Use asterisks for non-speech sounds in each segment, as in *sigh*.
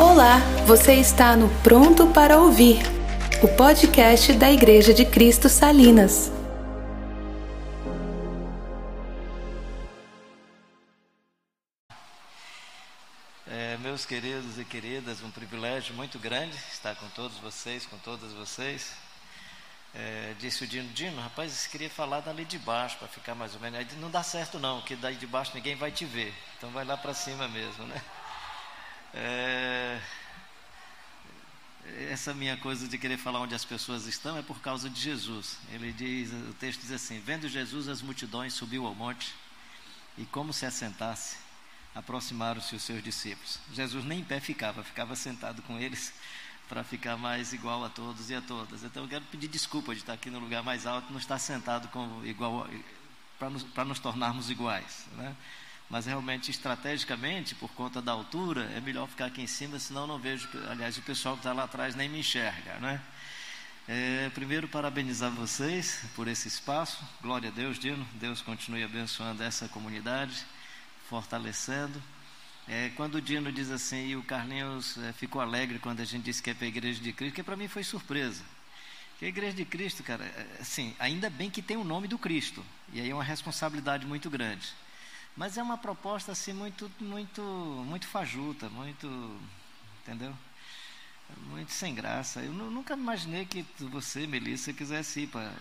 Olá, você está no Pronto para Ouvir, o podcast da Igreja de Cristo Salinas. É, meus queridos e queridas, um privilégio muito grande estar com todos vocês, com todas vocês. É, disse o Dino, Dino, rapaz, você queria falar dali de baixo para ficar mais ou menos. Aí, não dá certo não, que daí de baixo ninguém vai te ver. Então vai lá para cima mesmo, né? É, essa minha coisa de querer falar onde as pessoas estão é por causa de Jesus. Ele diz, o texto diz assim: Vendo Jesus, as multidões subiu ao monte e, como se assentasse, aproximaram-se os seus discípulos. Jesus nem em pé ficava, ficava sentado com eles *laughs* para ficar mais igual a todos e a todas. Então eu quero pedir desculpa de estar aqui no lugar mais alto, não estar sentado com igual para nos, nos tornarmos iguais, né? Mas realmente estrategicamente, por conta da altura, é melhor ficar aqui em cima, senão não vejo, aliás, o pessoal que está lá atrás nem me enxerga, né? É, primeiro, parabenizar vocês por esse espaço, glória a Deus, Dino, Deus continue abençoando essa comunidade, fortalecendo. É, quando o Dino diz assim, e o Carlinhos é, ficou alegre quando a gente disse que é para a Igreja de Cristo, que para mim foi surpresa. Que a Igreja de Cristo, cara, é, assim, ainda bem que tem o nome do Cristo, e aí é uma responsabilidade muito grande. Mas é uma proposta assim muito, muito, muito fajuta, muito, entendeu? Muito sem graça. Eu nunca imaginei que você, Melissa, quisesse ir para.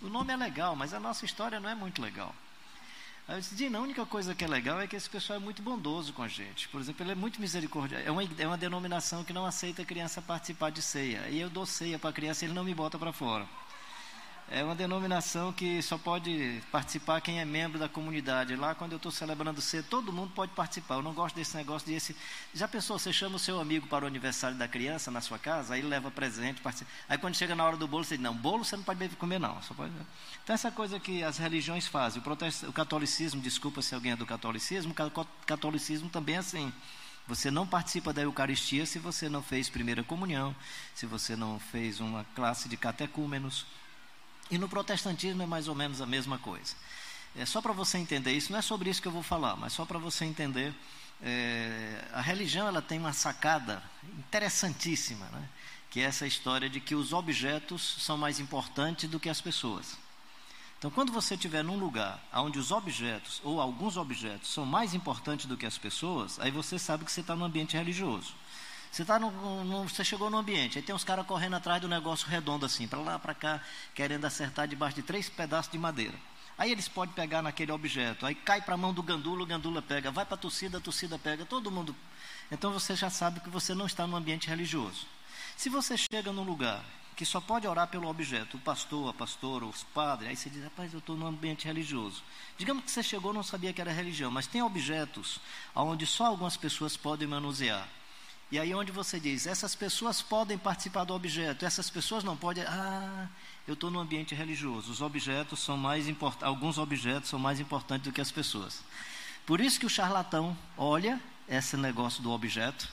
O nome é legal, mas a nossa história não é muito legal. Aí eu disse, a única coisa que é legal é que esse pessoal é muito bondoso com a gente. Por exemplo, ele é muito misericordioso. É uma, é uma denominação que não aceita a criança participar de ceia. E eu dou ceia para a criança e ele não me bota para fora. É uma denominação que só pode participar quem é membro da comunidade. Lá, quando eu estou celebrando cedo, todo mundo pode participar. Eu não gosto desse negócio de esse. Já pensou, você chama o seu amigo para o aniversário da criança na sua casa, aí ele leva presente, participa. Aí quando chega na hora do bolo, você diz: Não, bolo você não pode comer, não. Só pode... Então, essa coisa que as religiões fazem. O, protest... o catolicismo, desculpa se alguém é do catolicismo, o catolicismo também é assim. Você não participa da Eucaristia se você não fez primeira comunhão, se você não fez uma classe de catecúmenos e no protestantismo é mais ou menos a mesma coisa. É só para você entender isso, não é sobre isso que eu vou falar, mas só para você entender. É, a religião ela tem uma sacada interessantíssima, né? que é essa história de que os objetos são mais importantes do que as pessoas. Então, quando você estiver num lugar onde os objetos, ou alguns objetos, são mais importantes do que as pessoas, aí você sabe que você está num ambiente religioso. Você, tá no, no, você chegou no ambiente, aí tem uns caras correndo atrás do negócio redondo assim, para lá, para cá, querendo acertar debaixo de três pedaços de madeira. Aí eles podem pegar naquele objeto, aí cai para a mão do gandula, o gandula pega, vai para a torcida, a torcida pega, todo mundo. Então você já sabe que você não está no ambiente religioso. Se você chega num lugar que só pode orar pelo objeto, o pastor, a pastora, os padres, aí você diz, rapaz, eu estou no ambiente religioso. Digamos que você chegou não sabia que era religião, mas tem objetos onde só algumas pessoas podem manusear. E aí onde você diz, essas pessoas podem participar do objeto, essas pessoas não podem. Ah, eu estou no ambiente religioso. Os objetos são mais importantes, alguns objetos são mais importantes do que as pessoas. Por isso que o charlatão olha esse negócio do objeto,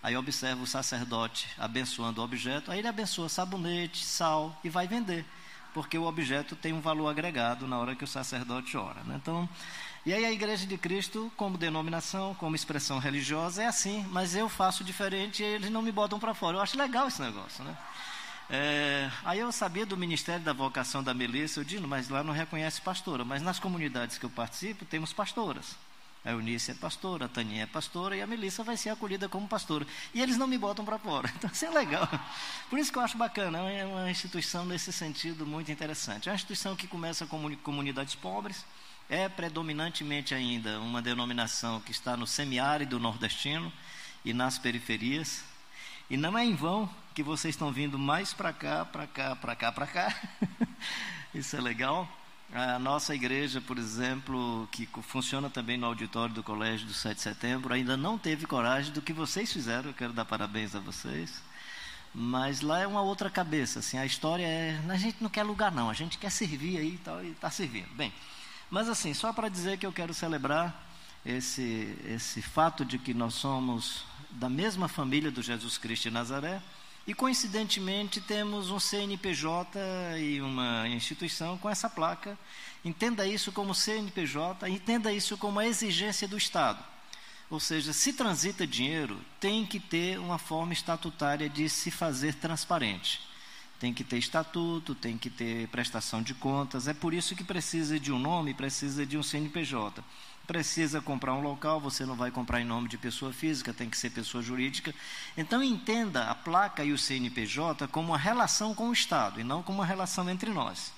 aí observa o sacerdote abençoando o objeto, aí ele abençoa sabonete, sal e vai vender, porque o objeto tem um valor agregado na hora que o sacerdote ora. Né? Então e aí a Igreja de Cristo, como denominação, como expressão religiosa, é assim, mas eu faço diferente e eles não me botam para fora. Eu acho legal esse negócio, né? É, aí eu sabia do Ministério da Vocação da Melissa, eu digo, mas lá não reconhece pastora. Mas nas comunidades que eu participo, temos pastoras. A Eunice é pastora, a Taninha é pastora e a Melissa vai ser acolhida como pastora. E eles não me botam para fora. *laughs* Então isso é legal. Por isso que eu acho bacana. É uma instituição nesse sentido muito interessante. É uma instituição que começa com comunidades pobres, é predominantemente ainda uma denominação que está no semiárido nordestino e nas periferias. E não é em vão que vocês estão vindo mais para cá, para cá, para cá, para cá. *laughs* Isso é legal. A nossa igreja, por exemplo, que funciona também no auditório do Colégio do 7 de Setembro, ainda não teve coragem do que vocês fizeram. Eu quero dar parabéns a vocês. Mas lá é uma outra cabeça. Assim, a história é. A gente não quer lugar, não. A gente quer servir aí e tal, e está servindo. Bem. Mas assim, só para dizer que eu quero celebrar esse, esse fato de que nós somos da mesma família do Jesus Cristo de Nazaré, e coincidentemente temos um CNPJ e uma instituição com essa placa. Entenda isso como CNPJ, entenda isso como a exigência do Estado. Ou seja, se transita dinheiro, tem que ter uma forma estatutária de se fazer transparente. Tem que ter estatuto, tem que ter prestação de contas. É por isso que precisa de um nome, precisa de um CNPJ. Precisa comprar um local, você não vai comprar em nome de pessoa física, tem que ser pessoa jurídica. Então entenda a placa e o CNPJ como uma relação com o Estado e não como uma relação entre nós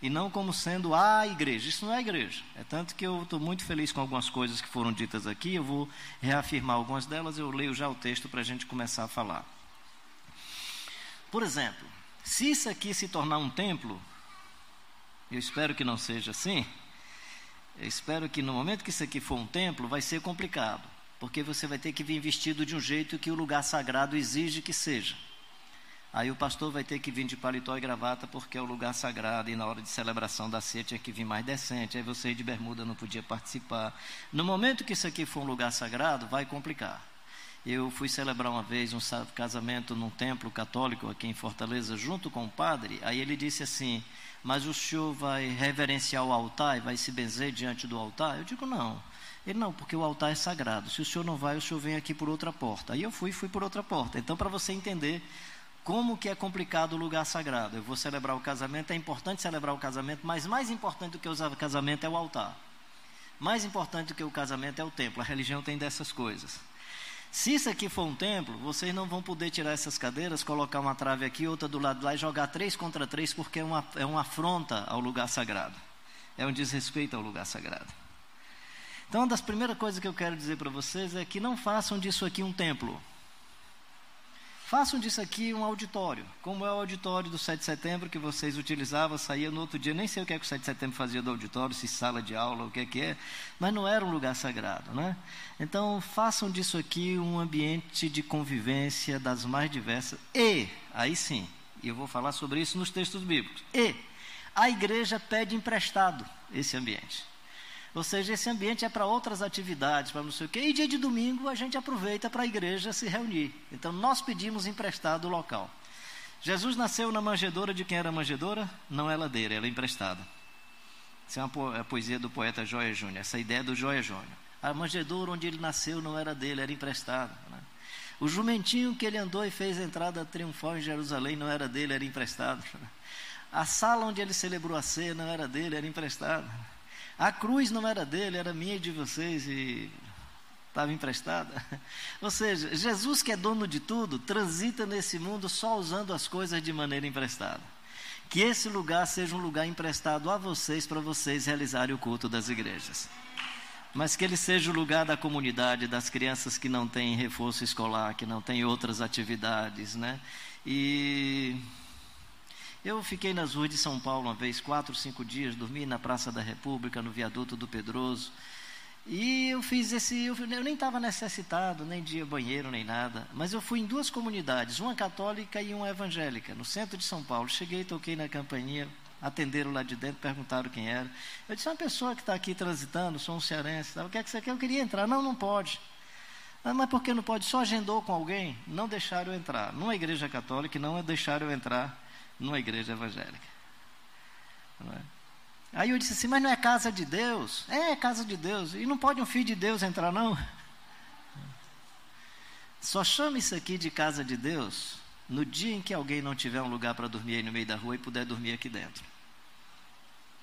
e não como sendo a igreja. Isso não é igreja. É tanto que eu estou muito feliz com algumas coisas que foram ditas aqui. Eu vou reafirmar algumas delas. Eu leio já o texto para a gente começar a falar. Por exemplo, se isso aqui se tornar um templo, eu espero que não seja assim. Eu espero que no momento que isso aqui for um templo, vai ser complicado, porque você vai ter que vir vestido de um jeito que o lugar sagrado exige que seja. Aí o pastor vai ter que vir de paletó e gravata porque é o lugar sagrado e na hora de celebração da ceia tinha que vir mais decente. Aí você de bermuda não podia participar. No momento que isso aqui for um lugar sagrado, vai complicar. Eu fui celebrar uma vez um casamento num templo católico aqui em Fortaleza, junto com o padre. Aí ele disse assim: Mas o senhor vai reverenciar o altar e vai se benzer diante do altar? Eu digo: Não. Ele não, porque o altar é sagrado. Se o senhor não vai, o senhor vem aqui por outra porta. Aí eu fui, fui por outra porta. Então, para você entender como que é complicado o lugar sagrado. Eu vou celebrar o casamento, é importante celebrar o casamento, mas mais importante do que o casamento é o altar. Mais importante do que o casamento é o templo. A religião tem dessas coisas. Se isso aqui for um templo, vocês não vão poder tirar essas cadeiras, colocar uma trave aqui, outra do lado de lá e jogar três contra três, porque é uma, é uma afronta ao lugar sagrado. É um desrespeito ao lugar sagrado. Então, uma das primeiras coisas que eu quero dizer para vocês é que não façam disso aqui um templo. Façam disso aqui um auditório, como é o auditório do 7 de setembro que vocês utilizavam, saía no outro dia, nem sei o que é que o 7 de setembro fazia do auditório, se sala de aula, o que é que é, mas não era um lugar sagrado, né? Então, façam disso aqui um ambiente de convivência das mais diversas e, aí sim, e eu vou falar sobre isso nos textos bíblicos, e a igreja pede emprestado esse ambiente. Ou seja, esse ambiente é para outras atividades, para não sei o quê. E dia de domingo a gente aproveita para a igreja se reunir. Então nós pedimos emprestado o local. Jesus nasceu na manjedoura de quem era manjedoura? Não é ladeira, ela é emprestada. Essa é uma poesia do poeta Joia Júnior, essa ideia do Joia Júnior. A manjedoura onde ele nasceu não era dele, era emprestada. Né? O jumentinho que ele andou e fez entrada triunfal em Jerusalém não era dele, era emprestado. A sala onde ele celebrou a ceia não era dele, era emprestada. A cruz não era dele, era minha e de vocês e estava emprestada. *laughs* Ou seja, Jesus, que é dono de tudo, transita nesse mundo só usando as coisas de maneira emprestada. Que esse lugar seja um lugar emprestado a vocês para vocês realizarem o culto das igrejas. Mas que ele seja o lugar da comunidade, das crianças que não têm reforço escolar, que não têm outras atividades, né? E eu fiquei nas ruas de São Paulo uma vez, quatro, cinco dias, dormi na Praça da República, no viaduto do Pedroso. E eu fiz esse. Eu, eu nem estava necessitado, nem de banheiro, nem nada. Mas eu fui em duas comunidades, uma católica e uma evangélica, no centro de São Paulo. Cheguei, toquei na campainha, atenderam lá de dentro, perguntaram quem era. Eu disse: uma pessoa que está aqui transitando, sou um cearense, tá? o que é que você quer? Eu queria entrar. Não, não pode. Ah, mas por que não pode? Só agendou com alguém? Não deixaram eu entrar. Numa igreja católica, não deixaram eu entrar numa igreja evangélica. É? Aí eu disse assim, mas não é casa de Deus? É, é casa de Deus. E não pode um filho de Deus entrar, não? Só chama isso aqui de casa de Deus no dia em que alguém não tiver um lugar para dormir aí no meio da rua e puder dormir aqui dentro.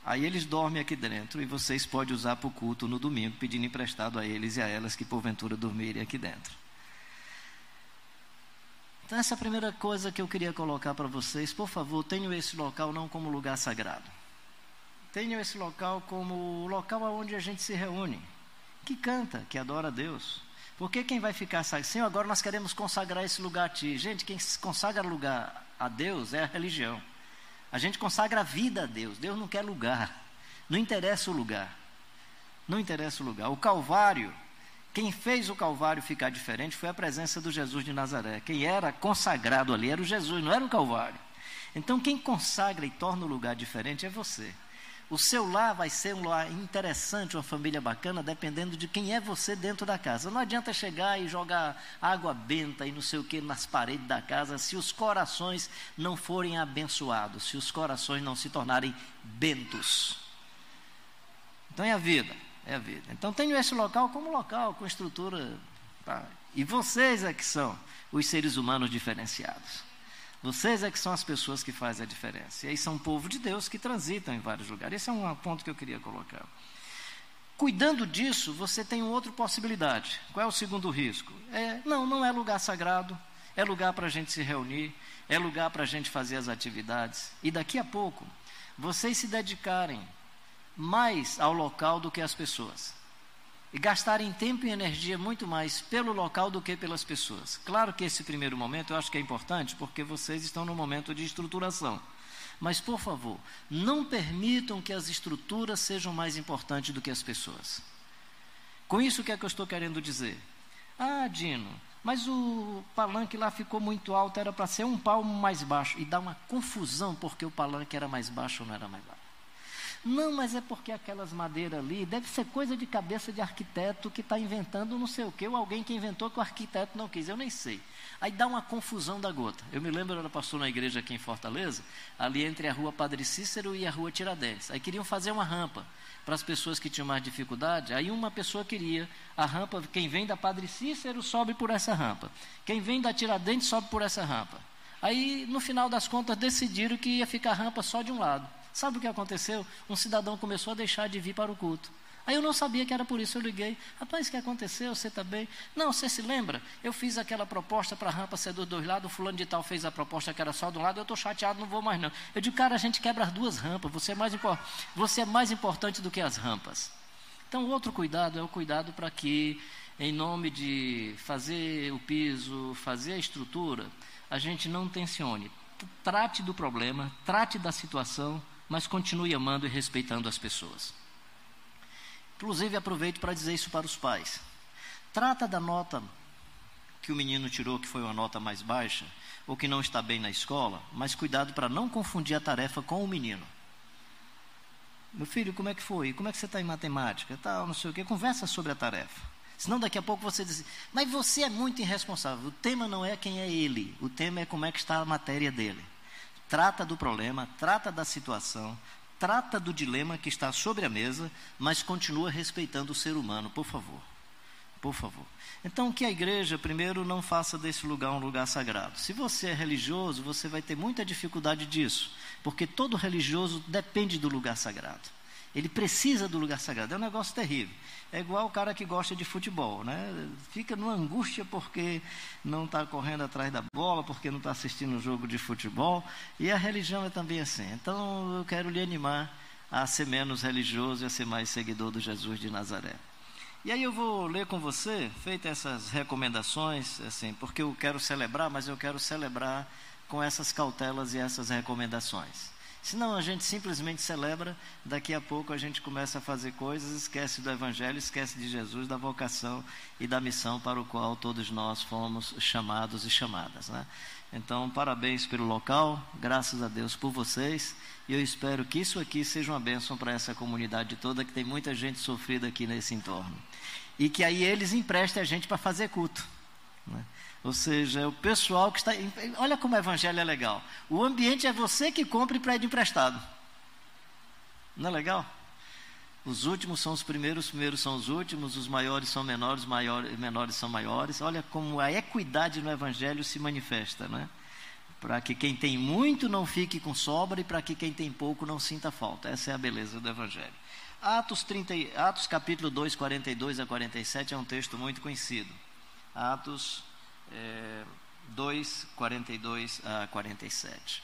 Aí eles dormem aqui dentro e vocês podem usar para o culto no domingo, pedindo emprestado a eles e a elas que porventura dormirem aqui dentro. Então, essa é a primeira coisa que eu queria colocar para vocês. Por favor, tenham esse local não como lugar sagrado. Tenham esse local como o local onde a gente se reúne, que canta, que adora a Deus. Porque quem vai ficar sagrado? Senhor, agora nós queremos consagrar esse lugar a Ti. Gente, quem consagra lugar a Deus é a religião. A gente consagra a vida a Deus. Deus não quer lugar. Não interessa o lugar. Não interessa o lugar. O Calvário quem fez o Calvário ficar diferente foi a presença do Jesus de Nazaré. Quem era consagrado ali era o Jesus, não era o Calvário. Então, quem consagra e torna o lugar diferente é você. O seu lar vai ser um lar interessante, uma família bacana, dependendo de quem é você dentro da casa. Não adianta chegar e jogar água benta e não sei o que nas paredes da casa se os corações não forem abençoados, se os corações não se tornarem bentos. Então é a vida. É a vida. Então tenho esse local como local, com estrutura. Tá? E vocês é que são os seres humanos diferenciados. Vocês é que são as pessoas que fazem a diferença. E aí são um povo de Deus que transitam em vários lugares. Esse é um ponto que eu queria colocar. Cuidando disso, você tem outra possibilidade. Qual é o segundo risco? É, não, não é lugar sagrado, é lugar para a gente se reunir, é lugar para a gente fazer as atividades. E daqui a pouco, vocês se dedicarem mais ao local do que às pessoas. E gastarem tempo e energia muito mais pelo local do que pelas pessoas. Claro que esse primeiro momento eu acho que é importante, porque vocês estão no momento de estruturação. Mas, por favor, não permitam que as estruturas sejam mais importantes do que as pessoas. Com isso, o que é que eu estou querendo dizer? Ah, Dino, mas o palanque lá ficou muito alto, era para ser um palmo mais baixo. E dá uma confusão porque o palanque era mais baixo ou não era mais baixo. Não, mas é porque aquelas madeiras ali deve ser coisa de cabeça de arquiteto que está inventando não sei o que, ou alguém que inventou que o arquiteto não quis, eu nem sei. Aí dá uma confusão da gota. Eu me lembro, eu era pastor na igreja aqui em Fortaleza, ali entre a rua Padre Cícero e a rua Tiradentes. Aí queriam fazer uma rampa para as pessoas que tinham mais dificuldade. Aí uma pessoa queria a rampa, quem vem da Padre Cícero sobe por essa rampa, quem vem da Tiradentes sobe por essa rampa. Aí, no final das contas, decidiram que ia ficar rampa só de um lado. Sabe o que aconteceu? Um cidadão começou a deixar de vir para o culto. Aí eu não sabia que era por isso, eu liguei. Rapaz, o que aconteceu? Você está bem? Não, você se lembra? Eu fiz aquela proposta para a rampa ser dos dois lados, o fulano de tal fez a proposta que era só de um lado, eu estou chateado, não vou mais não. Eu digo, cara, a gente quebra as duas rampas, você é mais, você é mais importante do que as rampas. Então, outro cuidado é o cuidado para que, em nome de fazer o piso, fazer a estrutura, a gente não tensione. Trate do problema, trate da situação, mas continue amando e respeitando as pessoas. Inclusive, aproveito para dizer isso para os pais. Trata da nota que o menino tirou, que foi uma nota mais baixa, ou que não está bem na escola, mas cuidado para não confundir a tarefa com o menino. Meu filho, como é que foi? Como é que você está em matemática? Tal, não sei o quê. Conversa sobre a tarefa. Senão daqui a pouco você diz, mas você é muito irresponsável. O tema não é quem é ele, o tema é como é que está a matéria dele trata do problema, trata da situação, trata do dilema que está sobre a mesa, mas continua respeitando o ser humano, por favor. Por favor. Então, que a igreja, primeiro, não faça desse lugar um lugar sagrado. Se você é religioso, você vai ter muita dificuldade disso, porque todo religioso depende do lugar sagrado. Ele precisa do lugar sagrado. É um negócio terrível. É igual o cara que gosta de futebol, né? Fica numa angústia porque não está correndo atrás da bola, porque não está assistindo um jogo de futebol. E a religião é também assim. Então eu quero lhe animar a ser menos religioso e a ser mais seguidor do Jesus de Nazaré. E aí eu vou ler com você, feitas essas recomendações, assim, porque eu quero celebrar, mas eu quero celebrar com essas cautelas e essas recomendações. Senão a gente simplesmente celebra, daqui a pouco a gente começa a fazer coisas, esquece do Evangelho, esquece de Jesus, da vocação e da missão para o qual todos nós fomos chamados e chamadas. Né? Então, parabéns pelo local, graças a Deus por vocês, e eu espero que isso aqui seja uma bênção para essa comunidade toda, que tem muita gente sofrida aqui nesse entorno. E que aí eles emprestem a gente para fazer culto. Né? Ou seja, é o pessoal que está. Olha como o evangelho é legal. O ambiente é você que compra e pede emprestado. Não é legal? Os últimos são os primeiros, os primeiros são os últimos, os maiores são menores, maiores, menores são maiores. Olha como a equidade no Evangelho se manifesta, né? Para que quem tem muito não fique com sobra e para que quem tem pouco não sinta falta. Essa é a beleza do Evangelho. Atos, 30, Atos capítulo 2, 42 a 47 é um texto muito conhecido. Atos é, 2, 42 a 47.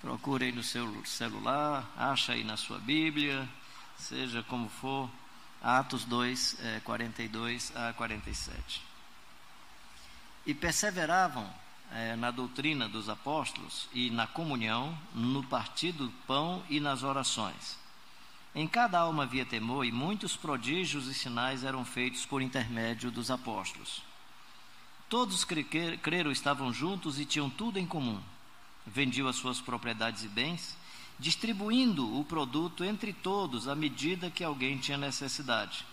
Procure aí no seu celular, acha aí na sua Bíblia, seja como for, Atos 2, é, 42 a 47. E perseveravam é, na doutrina dos apóstolos e na comunhão, no partido do pão e nas orações. Em cada alma havia temor e muitos prodígios e sinais eram feitos por intermédio dos apóstolos. Todos que creram estavam juntos e tinham tudo em comum. Vendiam as suas propriedades e bens, distribuindo o produto entre todos à medida que alguém tinha necessidade.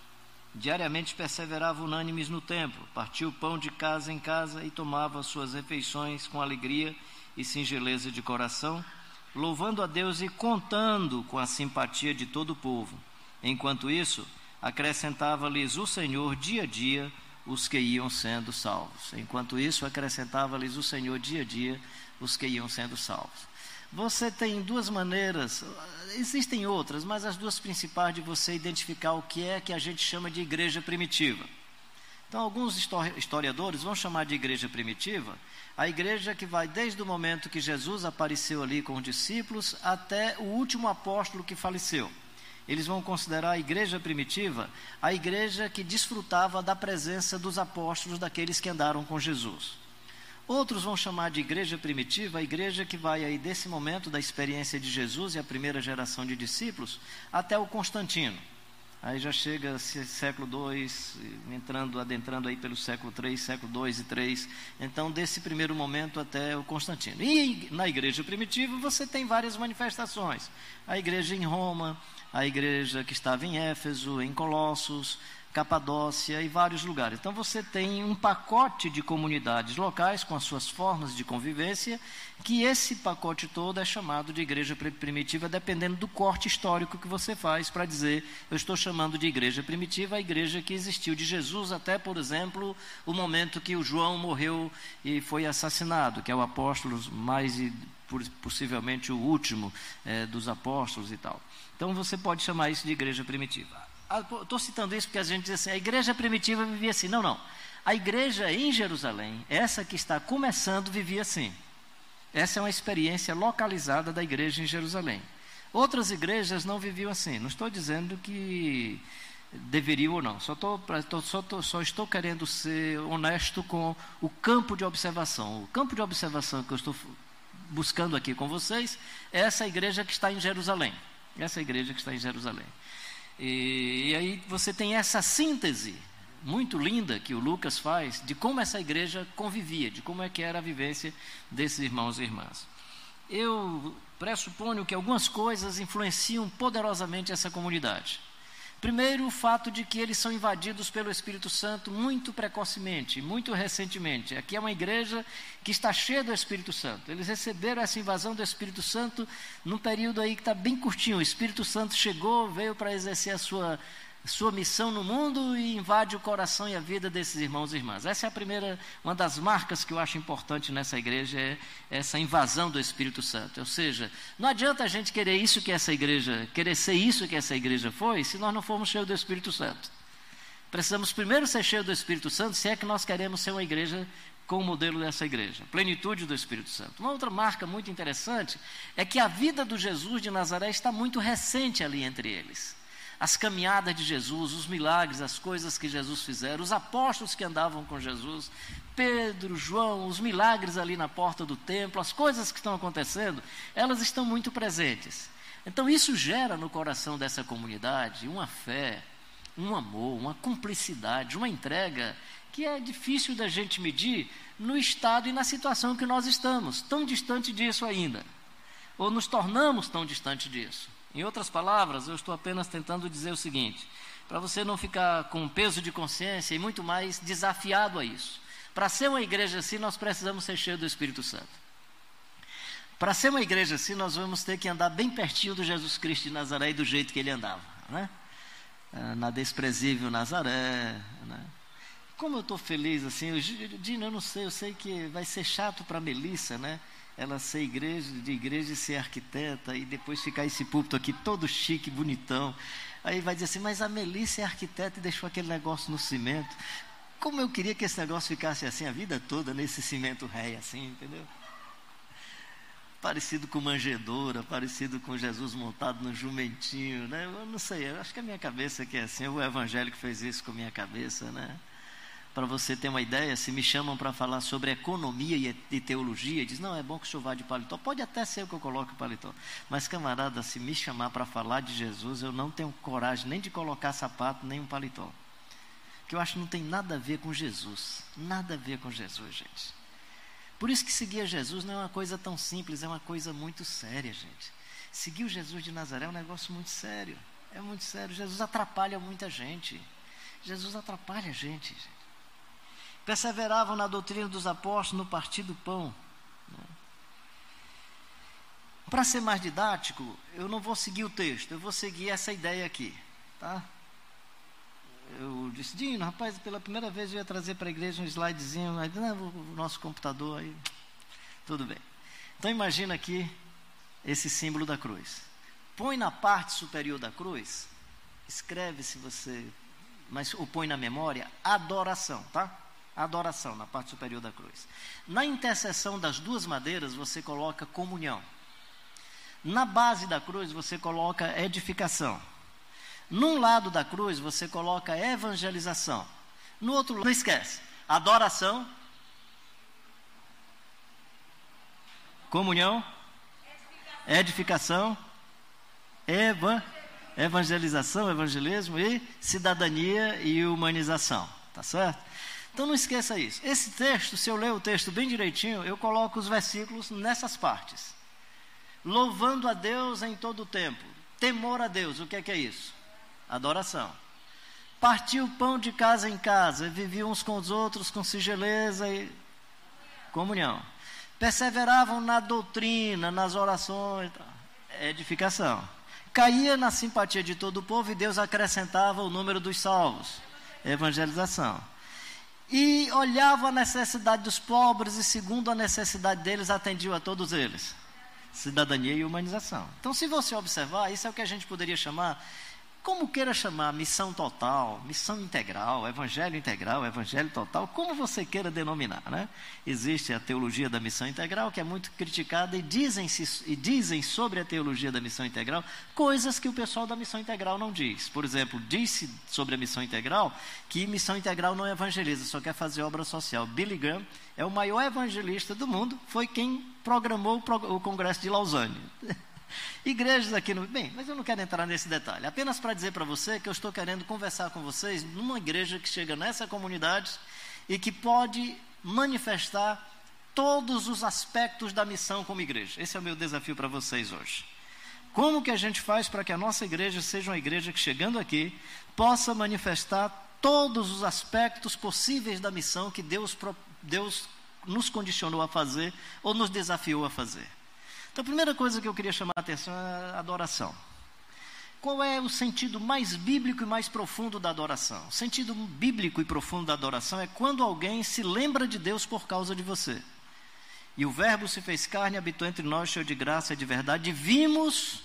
Diariamente perseverava unânimes no templo, partia o pão de casa em casa e tomava suas refeições com alegria e singeleza de coração, louvando a Deus e contando com a simpatia de todo o povo. Enquanto isso, acrescentava-lhes o Senhor dia a dia os que iam sendo salvos. Enquanto isso, acrescentava-lhes o Senhor dia a dia os que iam sendo salvos. Você tem duas maneiras, existem outras, mas as duas principais de você identificar o que é que a gente chama de igreja primitiva. Então, alguns historiadores vão chamar de igreja primitiva a igreja que vai desde o momento que Jesus apareceu ali com os discípulos até o último apóstolo que faleceu. Eles vão considerar a igreja primitiva a igreja que desfrutava da presença dos apóstolos, daqueles que andaram com Jesus. Outros vão chamar de igreja primitiva a igreja que vai aí desse momento da experiência de Jesus e a primeira geração de discípulos até o Constantino. Aí já chega século II, entrando, adentrando aí pelo século III, século II e III. Então, desse primeiro momento até o Constantino. E na igreja primitiva você tem várias manifestações. A igreja em Roma, a igreja que estava em Éfeso, em Colossos, Capadócia e vários lugares. Então você tem um pacote de comunidades locais com as suas formas de convivência, que esse pacote todo é chamado de igreja primitiva, dependendo do corte histórico que você faz para dizer, eu estou chamando de igreja primitiva a igreja que existiu de Jesus até, por exemplo, o momento que o João morreu e foi assassinado, que é o apóstolo mais possivelmente o último é, dos apóstolos e tal. Então você pode chamar isso de igreja primitiva. Estou citando isso porque a gente diz assim: a igreja primitiva vivia assim. Não, não. A igreja em Jerusalém, essa que está começando, vivia assim. Essa é uma experiência localizada da igreja em Jerusalém. Outras igrejas não viviam assim. Não estou dizendo que deveriam ou não. Só, tô, só, tô, só estou querendo ser honesto com o campo de observação. O campo de observação que eu estou buscando aqui com vocês é essa igreja que está em Jerusalém. Essa igreja que está em Jerusalém. E, e aí você tem essa síntese muito linda que o Lucas faz de como essa igreja convivia, de como é que era a vivência desses irmãos e irmãs. Eu pressuponho que algumas coisas influenciam poderosamente essa comunidade. Primeiro, o fato de que eles são invadidos pelo Espírito Santo muito precocemente, muito recentemente. Aqui é uma igreja que está cheia do Espírito Santo. Eles receberam essa invasão do Espírito Santo num período aí que está bem curtinho. O Espírito Santo chegou, veio para exercer a sua sua missão no mundo e invade o coração e a vida desses irmãos e irmãs. Essa é a primeira, uma das marcas que eu acho importante nessa igreja, é essa invasão do Espírito Santo. Ou seja, não adianta a gente querer isso que essa igreja, querer ser isso que essa igreja foi, se nós não formos cheios do Espírito Santo. Precisamos primeiro ser cheios do Espírito Santo, se é que nós queremos ser uma igreja com o modelo dessa igreja, plenitude do Espírito Santo. Uma outra marca muito interessante é que a vida do Jesus de Nazaré está muito recente ali entre eles as caminhadas de Jesus, os milagres, as coisas que Jesus fizeram, os apóstolos que andavam com Jesus, Pedro, João, os milagres ali na porta do templo, as coisas que estão acontecendo, elas estão muito presentes. Então isso gera no coração dessa comunidade uma fé, um amor, uma cumplicidade, uma entrega que é difícil da gente medir no estado e na situação que nós estamos, tão distante disso ainda, ou nos tornamos tão distante disso. Em outras palavras, eu estou apenas tentando dizer o seguinte: para você não ficar com peso de consciência e muito mais desafiado a isso. Para ser uma igreja assim, nós precisamos ser cheios do Espírito Santo. Para ser uma igreja assim, nós vamos ter que andar bem pertinho do Jesus Cristo de Nazaré e do jeito que ele andava, né? Ah, na desprezível Nazaré, né? Como eu estou feliz assim, eu, Dina, eu não sei, eu sei que vai ser chato para Melissa, né? Ela ser igreja, de igreja e ser arquiteta, e depois ficar esse púlpito aqui todo chique, bonitão. Aí vai dizer assim, mas a Melissa é arquiteta e deixou aquele negócio no cimento. Como eu queria que esse negócio ficasse assim a vida toda, nesse cimento ré, assim, entendeu? Parecido com manjedoura, parecido com Jesus montado no jumentinho, né? Eu não sei, eu acho que a minha cabeça que é assim, o evangélico fez isso com a minha cabeça, né? Para você ter uma ideia, se me chamam para falar sobre economia e teologia, diz: não, é bom que o senhor vá de paletó. Pode até ser o que eu coloque paletó. Mas, camarada, se me chamar para falar de Jesus, eu não tenho coragem nem de colocar sapato, nem um paletó. Que eu acho que não tem nada a ver com Jesus. Nada a ver com Jesus, gente. Por isso que seguir Jesus não é uma coisa tão simples, é uma coisa muito séria, gente. Seguir o Jesus de Nazaré é um negócio muito sério. É muito sério. Jesus atrapalha muita gente. Jesus atrapalha a gente. gente. Perseveravam na doutrina dos apóstolos, no partir do pão. Né? Para ser mais didático, eu não vou seguir o texto, eu vou seguir essa ideia aqui. Tá? Eu disse, Dino, rapaz, pela primeira vez eu ia trazer para a igreja um slidezinho, mas não, o nosso computador aí. Tudo bem. Então imagina aqui esse símbolo da cruz. Põe na parte superior da cruz, escreve se você, mas ou põe na memória, adoração, tá? Adoração na parte superior da cruz. Na interseção das duas madeiras você coloca comunhão. Na base da cruz você coloca edificação. Num lado da cruz você coloca evangelização. No outro lado, não esquece, adoração, comunhão, edificação, eva, evangelização, evangelismo e cidadania e humanização. Tá certo? Então não esqueça isso. Esse texto, se eu ler o texto bem direitinho, eu coloco os versículos nessas partes. Louvando a Deus em todo o tempo. Temor a Deus, o que é que é isso? Adoração. Partiu o pão de casa em casa, viviam uns com os outros com singeleza e comunhão perseveravam na doutrina, nas orações, edificação. Caía na simpatia de todo o povo e Deus acrescentava o número dos salvos, evangelização. E olhava a necessidade dos pobres e, segundo a necessidade deles, atendiam a todos eles. Cidadania e humanização. Então, se você observar, isso é o que a gente poderia chamar como queira chamar, missão total, missão integral, evangelho integral, evangelho total, como você queira denominar, né? Existe a teologia da missão integral, que é muito criticada, e dizem, e dizem sobre a teologia da missão integral coisas que o pessoal da missão integral não diz. Por exemplo, disse sobre a missão integral que missão integral não evangeliza, só quer fazer obra social. Billy Graham é o maior evangelista do mundo, foi quem programou o Congresso de Lausanne. *laughs* Igrejas aqui no. Bem, mas eu não quero entrar nesse detalhe. Apenas para dizer para você que eu estou querendo conversar com vocês numa igreja que chega nessa comunidade e que pode manifestar todos os aspectos da missão como igreja. Esse é o meu desafio para vocês hoje. Como que a gente faz para que a nossa igreja seja uma igreja que, chegando aqui, possa manifestar todos os aspectos possíveis da missão que Deus, Deus nos condicionou a fazer ou nos desafiou a fazer? Então, a primeira coisa que eu queria chamar a atenção é a adoração. Qual é o sentido mais bíblico e mais profundo da adoração? O sentido bíblico e profundo da adoração é quando alguém se lembra de Deus por causa de você. E o Verbo se fez carne, habitou entre nós, cheio de graça e de verdade, e vimos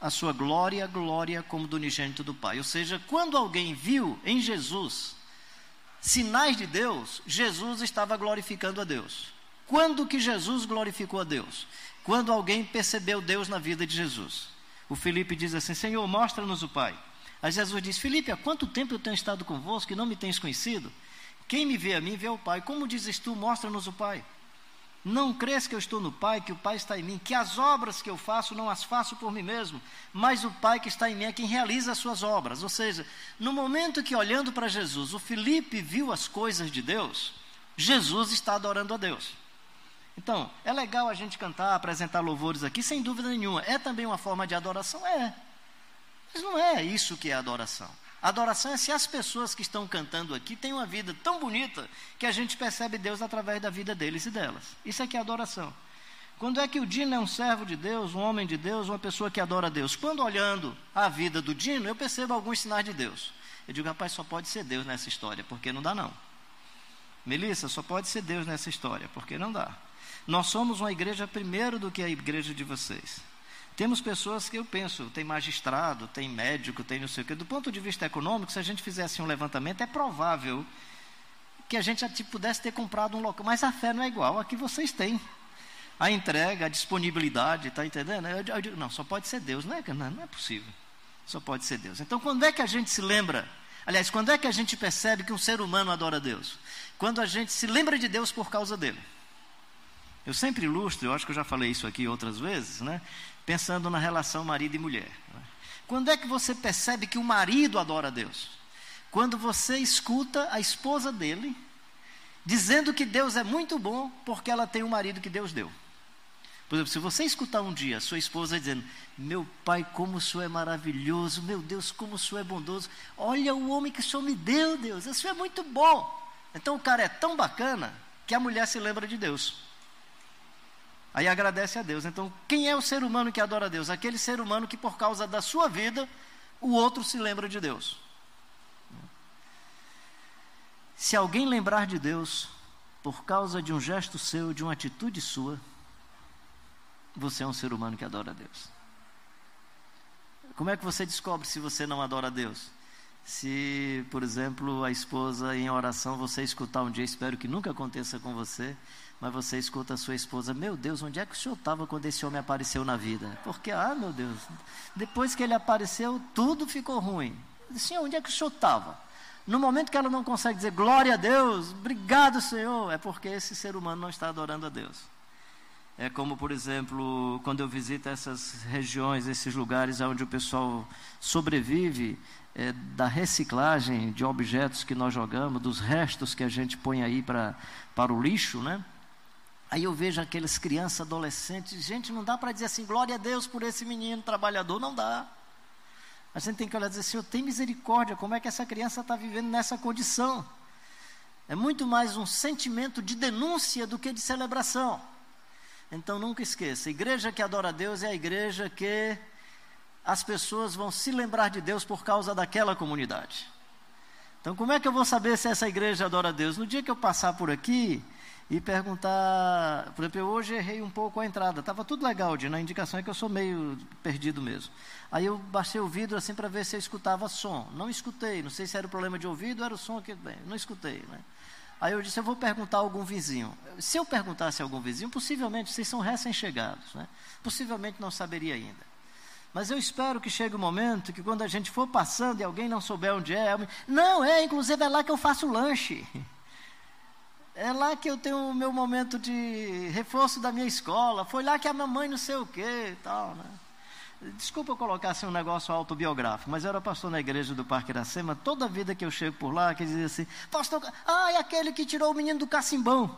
a sua glória, glória como do unigênito do Pai. Ou seja, quando alguém viu em Jesus sinais de Deus, Jesus estava glorificando a Deus. Quando que Jesus glorificou a Deus? Quando alguém percebeu Deus na vida de Jesus. O Felipe diz assim: Senhor, mostra-nos o Pai. Aí Jesus diz: Felipe, há quanto tempo eu tenho estado convosco e não me tens conhecido? Quem me vê a mim, vê o Pai. Como dizes tu, mostra-nos o Pai. Não crês que eu estou no Pai, que o Pai está em mim, que as obras que eu faço não as faço por mim mesmo, mas o Pai que está em mim é quem realiza as suas obras. Ou seja, no momento que olhando para Jesus, o Felipe viu as coisas de Deus, Jesus está adorando a Deus. Então, é legal a gente cantar, apresentar louvores aqui, sem dúvida nenhuma. É também uma forma de adoração? É. Mas não é isso que é adoração. Adoração é se as pessoas que estão cantando aqui têm uma vida tão bonita que a gente percebe Deus através da vida deles e delas. Isso é que é adoração. Quando é que o Dino é um servo de Deus, um homem de Deus, uma pessoa que adora Deus? Quando olhando a vida do Dino, eu percebo alguns sinais de Deus. Eu digo, rapaz, só pode ser Deus nessa história, porque não dá não. Melissa, só pode ser Deus nessa história, porque não dá. Nós somos uma igreja primeiro do que a igreja de vocês. Temos pessoas que eu penso, tem magistrado, tem médico, tem não sei o quê. Do ponto de vista econômico, se a gente fizesse um levantamento, é provável que a gente já tipo, pudesse ter comprado um local. Mas a fé não é igual a que vocês têm. A entrega, a disponibilidade, está entendendo? Eu, eu digo, não, só pode ser Deus. Não é, não, não é possível. Só pode ser Deus. Então, quando é que a gente se lembra? Aliás, quando é que a gente percebe que um ser humano adora Deus? Quando a gente se lembra de Deus por causa dele. Eu sempre ilustro, eu acho que eu já falei isso aqui outras vezes, né? pensando na relação marido e mulher. Né? Quando é que você percebe que o marido adora a Deus? Quando você escuta a esposa dele dizendo que Deus é muito bom porque ela tem o marido que Deus deu. Por exemplo, se você escutar um dia sua esposa dizendo: Meu pai, como o senhor é maravilhoso, meu Deus, como o senhor é bondoso, olha o homem que o senhor me deu, Deus, o senhor é muito bom. Então o cara é tão bacana que a mulher se lembra de Deus. Aí agradece a Deus. Então, quem é o ser humano que adora a Deus? Aquele ser humano que, por causa da sua vida, o outro se lembra de Deus. Se alguém lembrar de Deus, por causa de um gesto seu, de uma atitude sua, você é um ser humano que adora a Deus. Como é que você descobre se você não adora a Deus? Se, por exemplo, a esposa em oração, você escutar um dia, espero que nunca aconteça com você, mas você escuta a sua esposa, meu Deus, onde é que o senhor estava quando esse homem apareceu na vida? Porque, ah, meu Deus, depois que ele apareceu, tudo ficou ruim. Senhor, onde é que o senhor estava? No momento que ela não consegue dizer glória a Deus, obrigado, Senhor, é porque esse ser humano não está adorando a Deus. É como, por exemplo, quando eu visito essas regiões, esses lugares onde o pessoal sobrevive é, da reciclagem de objetos que nós jogamos, dos restos que a gente põe aí pra, para o lixo, né? Aí eu vejo aquelas crianças, adolescentes, gente, não dá para dizer assim, glória a Deus por esse menino trabalhador, não dá. A gente tem que olhar e dizer, Senhor, tem misericórdia, como é que essa criança está vivendo nessa condição? É muito mais um sentimento de denúncia do que de celebração. Então nunca esqueça, a igreja que adora a Deus é a igreja que as pessoas vão se lembrar de Deus por causa daquela comunidade. Então como é que eu vou saber se essa igreja adora a Deus? No dia que eu passar por aqui, e perguntar. Por exemplo, eu hoje errei um pouco a entrada. Estava tudo legal, de, na indicação é que eu sou meio perdido mesmo. Aí eu baixei o vidro assim para ver se eu escutava som. Não escutei, não sei se era o problema de ouvido, era o som que. Bem, não escutei. Né? Aí eu disse: eu vou perguntar a algum vizinho. Se eu perguntasse a algum vizinho, possivelmente, vocês são recém-chegados, né? possivelmente não saberia ainda. Mas eu espero que chegue o um momento que quando a gente for passando e alguém não souber onde é, não, é, inclusive é lá que eu faço lanche. *laughs* É lá que eu tenho o meu momento de reforço da minha escola. Foi lá que a mamãe não sei o quê e tal, né? Desculpa eu colocar assim um negócio autobiográfico, mas eu era pastor na igreja do Parque Iracema. Toda vida que eu chego por lá, que dizia assim: Pastor, ah, é aquele que tirou o menino do cacimbão.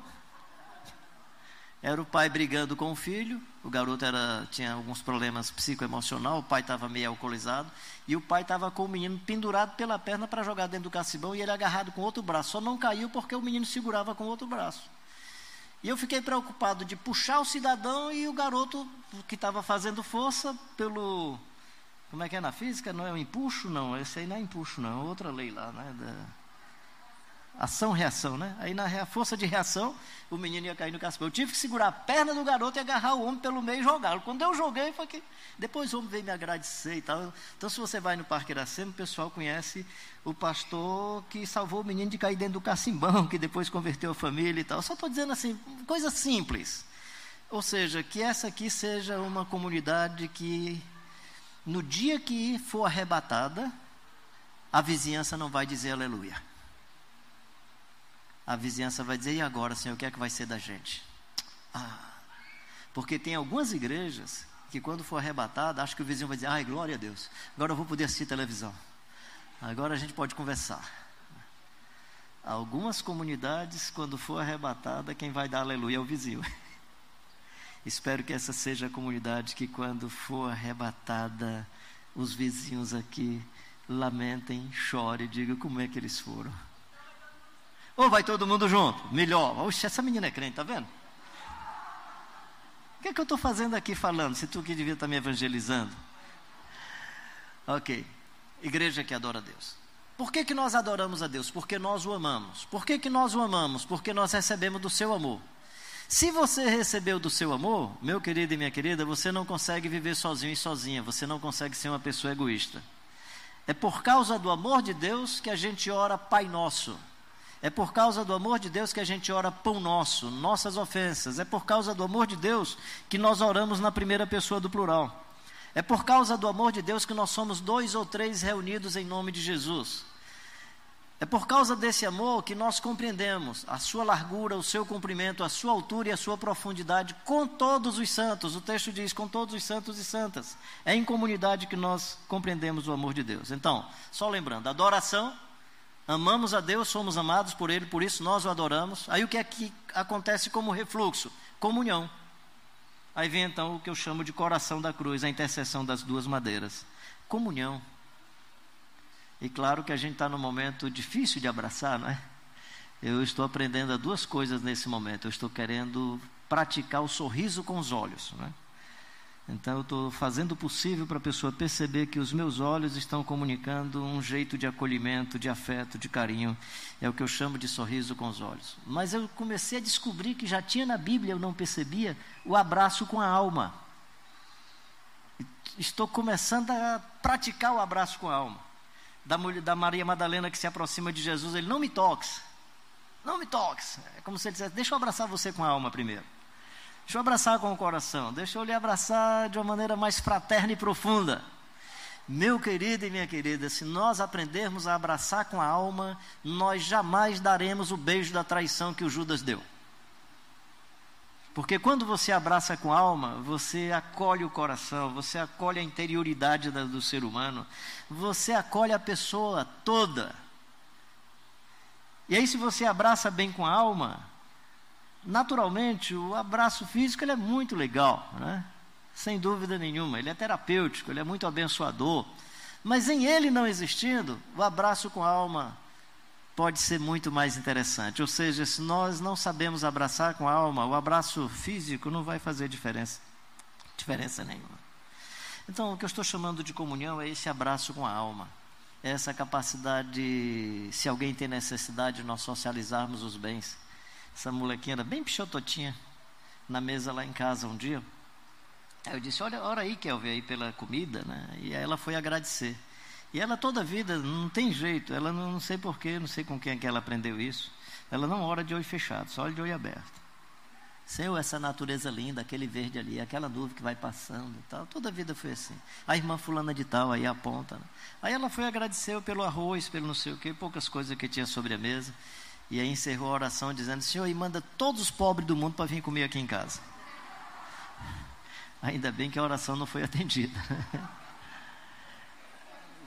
Era o pai brigando com o filho, o garoto era, tinha alguns problemas psicoemocional, o pai estava meio alcoolizado, e o pai estava com o menino pendurado pela perna para jogar dentro do cacibão e ele agarrado com outro braço. Só não caiu porque o menino segurava com outro braço. E eu fiquei preocupado de puxar o cidadão e o garoto que estava fazendo força pelo. Como é que é na física? Não é o empuxo, não. Esse aí não é empuxo, não. É outra lei lá, né? Da, ação-reação, né? Aí na força de reação, o menino ia cair no cascão. Eu tive que segurar a perna do garoto e agarrar o homem pelo meio e jogá-lo. Quando eu joguei, foi que. Depois o homem veio me agradecer e tal. Então, se você vai no Parque Iracema, o pessoal conhece o pastor que salvou o menino de cair dentro do cacimbão, que depois converteu a família e tal. Só estou dizendo assim, coisa simples. Ou seja, que essa aqui seja uma comunidade que, no dia que for arrebatada, a vizinhança não vai dizer aleluia a vizinhança vai dizer: e agora, Senhor, o que é que vai ser da gente? Ah, porque tem algumas igrejas que, quando for arrebatada, acho que o vizinho vai dizer: ai, glória a Deus, agora eu vou poder assistir televisão, agora a gente pode conversar. Algumas comunidades, quando for arrebatada, quem vai dar aleluia é o vizinho. *laughs* Espero que essa seja a comunidade que, quando for arrebatada, os vizinhos aqui lamentem, chorem digam como é que eles foram. Ou vai todo mundo junto? Melhor. Oxe, essa menina é crente, tá vendo? O que é que eu estou fazendo aqui falando, se tu que devia estar tá me evangelizando? Ok. Igreja que adora a Deus. Por que, que nós adoramos a Deus? Porque nós o amamos. Por que, que nós o amamos? Porque nós recebemos do seu amor. Se você recebeu do seu amor, meu querido e minha querida, você não consegue viver sozinho e sozinha, você não consegue ser uma pessoa egoísta. É por causa do amor de Deus que a gente ora Pai Nosso. É por causa do amor de Deus que a gente ora pão nosso, nossas ofensas. É por causa do amor de Deus que nós oramos na primeira pessoa do plural. É por causa do amor de Deus que nós somos dois ou três reunidos em nome de Jesus. É por causa desse amor que nós compreendemos a sua largura, o seu comprimento, a sua altura e a sua profundidade com todos os santos. O texto diz: com todos os santos e santas. É em comunidade que nós compreendemos o amor de Deus. Então, só lembrando: adoração amamos a Deus, somos amados por Ele, por isso nós o adoramos. Aí o que é que acontece como refluxo? Comunhão. Aí vem então o que eu chamo de coração da cruz, a interseção das duas madeiras. Comunhão. E claro que a gente está num momento difícil de abraçar, não é? Eu estou aprendendo duas coisas nesse momento. Eu estou querendo praticar o sorriso com os olhos, não é? Então eu estou fazendo o possível para a pessoa perceber que os meus olhos estão comunicando um jeito de acolhimento, de afeto, de carinho. É o que eu chamo de sorriso com os olhos. Mas eu comecei a descobrir que já tinha na Bíblia, eu não percebia, o abraço com a alma. Estou começando a praticar o abraço com a alma. Da, mulher, da Maria Madalena que se aproxima de Jesus, ele não me toques. Não me toques. É como se ele dissesse: Deixa eu abraçar você com a alma primeiro. Deixa eu abraçar com o coração, deixa eu lhe abraçar de uma maneira mais fraterna e profunda. Meu querido e minha querida, se nós aprendermos a abraçar com a alma, nós jamais daremos o beijo da traição que o Judas deu. Porque quando você abraça com a alma, você acolhe o coração, você acolhe a interioridade do ser humano, você acolhe a pessoa toda. E aí, se você abraça bem com a alma, naturalmente, o abraço físico ele é muito legal, né? sem dúvida nenhuma. Ele é terapêutico, ele é muito abençoador. Mas em ele não existindo, o abraço com a alma pode ser muito mais interessante. Ou seja, se nós não sabemos abraçar com a alma, o abraço físico não vai fazer diferença, diferença nenhuma. Então, o que eu estou chamando de comunhão é esse abraço com a alma. É essa capacidade, de, se alguém tem necessidade, nós socializarmos os bens essa molequinha era bem pichototinha na mesa lá em casa um dia. Aí eu disse, olha, ora aí, Kelvin, aí pela comida, né? E aí ela foi agradecer. E ela toda vida, não tem jeito, ela não, não sei porquê, não sei com quem é que ela aprendeu isso. Ela não ora de olho fechado, só olha de olho aberto. Senhor, essa natureza linda, aquele verde ali, aquela nuvem que vai passando e tal. Toda a vida foi assim. A irmã fulana de tal aí aponta. Né? Aí ela foi agradecer pelo arroz, pelo não sei o quê, poucas coisas que tinha sobre a mesa. E aí encerrou a oração dizendo: Senhor, e manda todos os pobres do mundo para vir comer aqui em casa. Ainda bem que a oração não foi atendida. *laughs*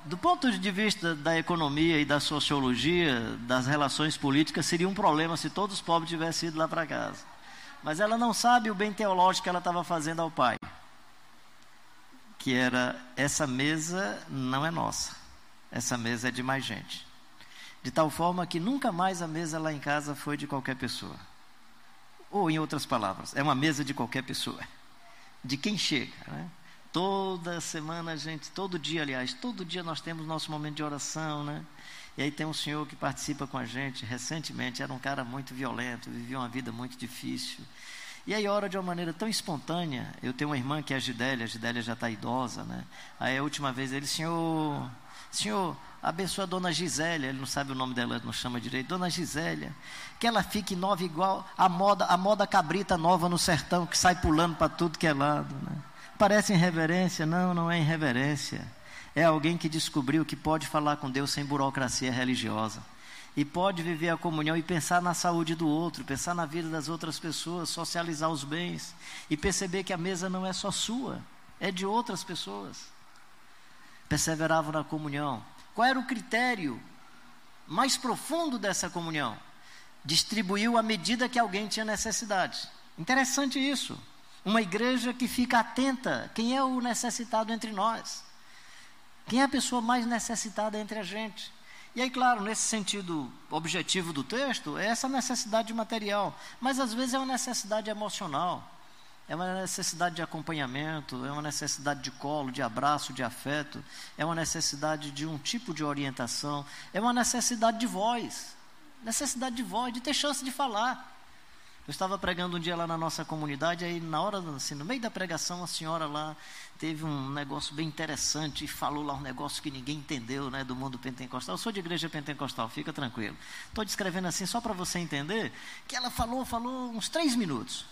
Do ponto de vista da economia e da sociologia, das relações políticas, seria um problema se todos os pobres tivessem ido lá para casa. Mas ela não sabe o bem teológico que ela estava fazendo ao pai. Que era: essa mesa não é nossa, essa mesa é de mais gente de tal forma que nunca mais a mesa lá em casa foi de qualquer pessoa. Ou, em outras palavras, é uma mesa de qualquer pessoa, de quem chega. Né? Toda semana gente, todo dia, aliás, todo dia nós temos nosso momento de oração, né? E aí tem um senhor que participa com a gente recentemente, era um cara muito violento, vivia uma vida muito difícil. E aí ora de uma maneira tão espontânea. Eu tenho uma irmã que é a Gidélia, a Gidélia já está idosa, né? Aí a última vez ele, senhor, senhor, abençoa a dona Gisélia, ele não sabe o nome dela, não chama direito, dona Gisélia, que ela fique nova igual a moda, a moda cabrita nova no sertão, que sai pulando para tudo que é lado. Né? Parece irreverência? Não, não é irreverência. É alguém que descobriu que pode falar com Deus sem burocracia religiosa. E pode viver a comunhão e pensar na saúde do outro, pensar na vida das outras pessoas, socializar os bens e perceber que a mesa não é só sua, é de outras pessoas. Perseveravam na comunhão, qual era o critério mais profundo dessa comunhão? Distribuiu à medida que alguém tinha necessidade. Interessante isso. Uma igreja que fica atenta. Quem é o necessitado entre nós? Quem é a pessoa mais necessitada entre a gente? E aí, claro, nesse sentido objetivo do texto, é essa necessidade material, mas às vezes é uma necessidade emocional é uma necessidade de acompanhamento, é uma necessidade de colo, de abraço, de afeto, é uma necessidade de um tipo de orientação, é uma necessidade de voz, necessidade de voz, de ter chance de falar. Eu estava pregando um dia lá na nossa comunidade, aí na hora, assim, no meio da pregação, a senhora lá teve um negócio bem interessante e falou lá um negócio que ninguém entendeu, né, do mundo pentecostal. Eu sou de igreja pentecostal, fica tranquilo. Estou descrevendo assim só para você entender que ela falou, falou uns três minutos.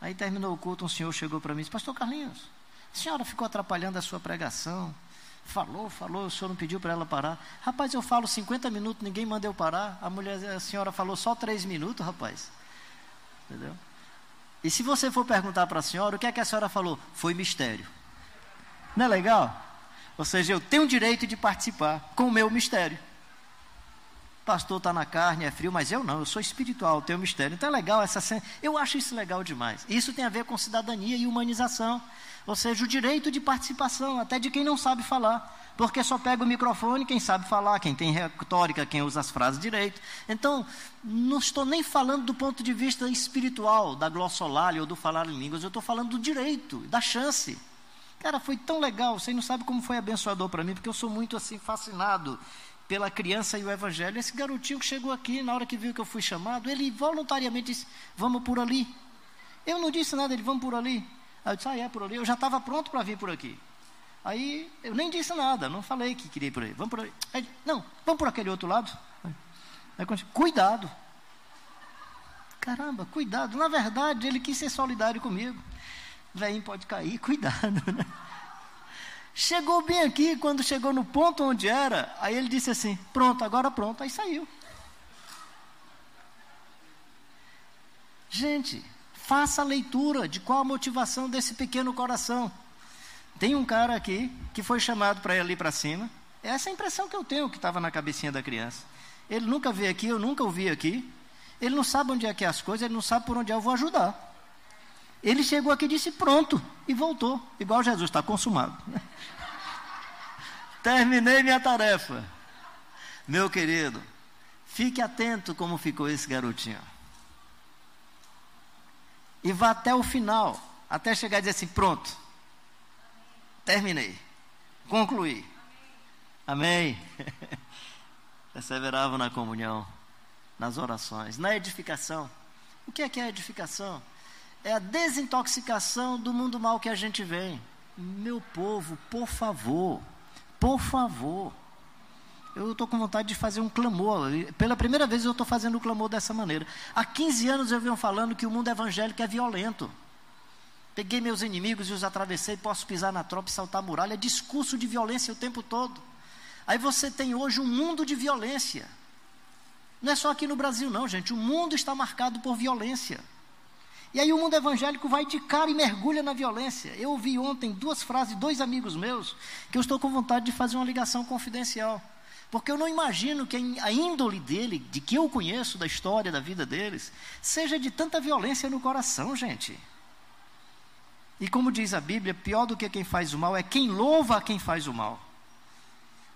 Aí terminou o culto, um senhor chegou para mim e disse, pastor Carlinhos, a senhora ficou atrapalhando a sua pregação. Falou, falou, o senhor não pediu para ela parar. Rapaz, eu falo 50 minutos, ninguém mandou parar. A mulher, a senhora falou só 3 minutos, rapaz. Entendeu? E se você for perguntar para a senhora, o que é que a senhora falou? Foi mistério. Não é legal? Ou seja, eu tenho o direito de participar com o meu mistério. Pastor está na carne, é frio, mas eu não, eu sou espiritual, tenho mistério. Então é legal essa. Eu acho isso legal demais. Isso tem a ver com cidadania e humanização. Ou seja, o direito de participação, até de quem não sabe falar. Porque só pega o microfone quem sabe falar, quem tem retórica, quem usa as frases direito. Então, não estou nem falando do ponto de vista espiritual, da glossolalia ou do falar em línguas, eu estou falando do direito, da chance. Cara, foi tão legal, você não sabe como foi abençoador para mim, porque eu sou muito assim fascinado pela criança e o evangelho. Esse garotinho que chegou aqui, na hora que viu que eu fui chamado, ele voluntariamente disse: Vamos por ali. Eu não disse nada, ele: Vamos por ali. Aí eu disse: Ah, é por ali. Eu já estava pronto para vir por aqui. Aí eu nem disse nada, não falei que queria ir por aí. Vamos por aí. aí não, vamos por aquele outro lado. Aí, cuidado. Caramba, cuidado. Na verdade, ele quis ser solidário comigo. Vem, pode cair, *laughs* cuidado. Né? Chegou bem aqui, quando chegou no ponto onde era, aí ele disse assim: Pronto, agora pronto. Aí saiu. Gente, faça a leitura de qual a motivação desse pequeno coração. Tem um cara aqui que foi chamado para ir ali para cima. Essa é a impressão que eu tenho que estava na cabecinha da criança. Ele nunca veio aqui, eu nunca o vi aqui. Ele não sabe onde é que é as coisas, ele não sabe por onde é, eu vou ajudar. Ele chegou aqui e disse pronto e voltou, igual Jesus está consumado. *laughs* Terminei minha tarefa. Meu querido, fique atento como ficou esse garotinho. E vá até o final, até chegar e dizer assim: pronto, terminei, concluí. Amém. *laughs* Perseveravam na comunhão, nas orações, na edificação. O que é que é edificação? É a desintoxicação do mundo mal que a gente vem. Meu povo, por favor, por favor. Eu estou com vontade de fazer um clamor. Pela primeira vez eu estou fazendo um clamor dessa maneira. Há 15 anos eu venho falando que o mundo evangélico é violento. Peguei meus inimigos e os atravessei, posso pisar na tropa e saltar a muralha. É discurso de violência o tempo todo. Aí você tem hoje um mundo de violência. Não é só aqui no Brasil, não, gente. O mundo está marcado por violência. E aí o mundo evangélico vai de cara e mergulha na violência. Eu ouvi ontem duas frases de dois amigos meus que eu estou com vontade de fazer uma ligação confidencial. Porque eu não imagino que a índole dele, de que eu conheço da história da vida deles, seja de tanta violência no coração, gente. E como diz a Bíblia, pior do que quem faz o mal é quem louva a quem faz o mal.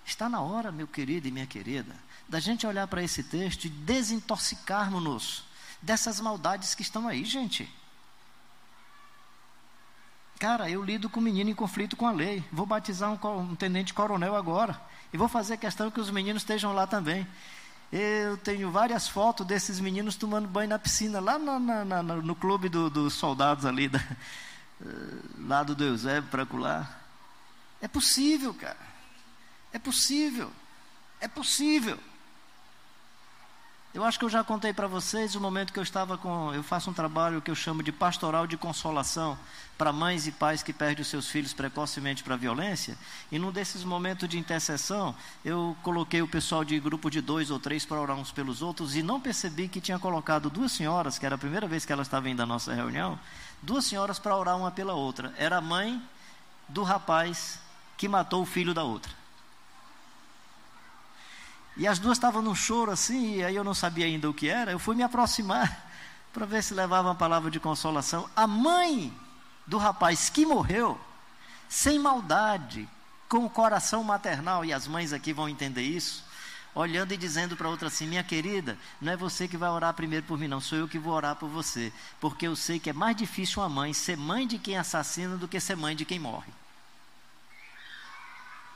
Está na hora, meu querido e minha querida, da gente olhar para esse texto e desintoxicarmos-nos dessas maldades que estão aí, gente. Cara, eu lido com menino em conflito com a lei. Vou batizar um, um tenente coronel agora. E vou fazer questão que os meninos estejam lá também. Eu tenho várias fotos desses meninos tomando banho na piscina, lá no, na, na, no clube dos do soldados ali, da, lado do Eusébio, para lá. É possível, cara. É possível. É possível. Eu acho que eu já contei para vocês o momento que eu estava com. Eu faço um trabalho que eu chamo de pastoral de consolação para mães e pais que perdem os seus filhos precocemente para a violência. E num desses momentos de intercessão, eu coloquei o pessoal de grupo de dois ou três para orar uns pelos outros e não percebi que tinha colocado duas senhoras, que era a primeira vez que elas estavam indo à nossa reunião, duas senhoras para orar uma pela outra. Era a mãe do rapaz que matou o filho da outra. E as duas estavam num choro assim, e aí eu não sabia ainda o que era. Eu fui me aproximar *laughs* para ver se levava uma palavra de consolação. A mãe do rapaz que morreu, sem maldade, com o coração maternal, e as mães aqui vão entender isso, olhando e dizendo para outra assim: Minha querida, não é você que vai orar primeiro por mim, não, sou eu que vou orar por você, porque eu sei que é mais difícil uma mãe ser mãe de quem assassina do que ser mãe de quem morre.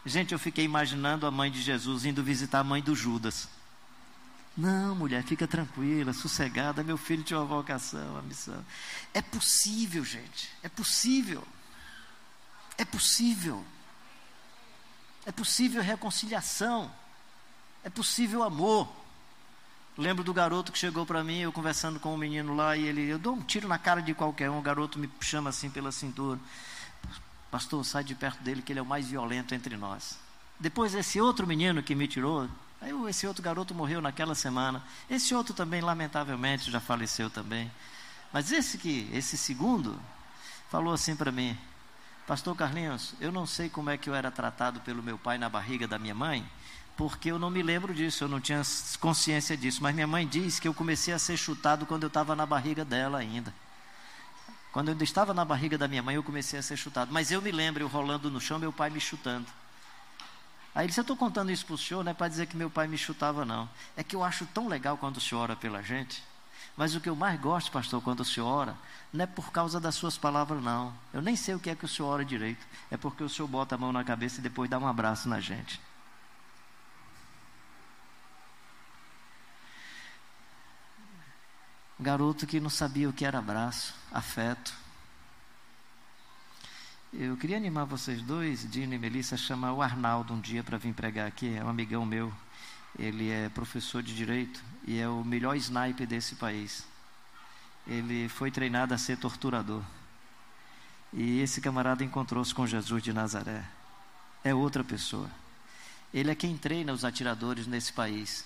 Gente, eu fiquei imaginando a mãe de Jesus indo visitar a mãe do Judas. Não, mulher, fica tranquila, sossegada, meu filho tinha uma vocação, uma missão. É possível, gente, é possível. É possível. É possível reconciliação. É possível amor. Lembro do garoto que chegou para mim, eu conversando com o um menino lá, e ele, eu dou um tiro na cara de qualquer um, o garoto me chama assim pela cintura. Pastor, sai de perto dele que ele é o mais violento entre nós. Depois esse outro menino que me tirou, aí esse outro garoto morreu naquela semana. Esse outro também, lamentavelmente, já faleceu também. Mas esse que, esse segundo, falou assim para mim: Pastor Carlinhos, eu não sei como é que eu era tratado pelo meu pai na barriga da minha mãe, porque eu não me lembro disso, eu não tinha consciência disso. Mas minha mãe diz que eu comecei a ser chutado quando eu estava na barriga dela ainda. Quando eu ainda estava na barriga da minha mãe, eu comecei a ser chutado. Mas eu me lembro, eu rolando no chão, meu pai me chutando. Aí ele disse, eu estou contando isso para o senhor, não é para dizer que meu pai me chutava, não. É que eu acho tão legal quando o senhor ora pela gente. Mas o que eu mais gosto, pastor, quando o senhor ora, não é por causa das suas palavras, não. Eu nem sei o que é que o senhor ora direito. É porque o senhor bota a mão na cabeça e depois dá um abraço na gente. Garoto que não sabia o que era abraço, afeto. Eu queria animar vocês dois, Dino e Melissa, a chamar o Arnaldo um dia para vir pregar aqui. É um amigão meu. Ele é professor de direito e é o melhor sniper desse país. Ele foi treinado a ser torturador. E esse camarada encontrou-se com Jesus de Nazaré. É outra pessoa. Ele é quem treina os atiradores nesse país.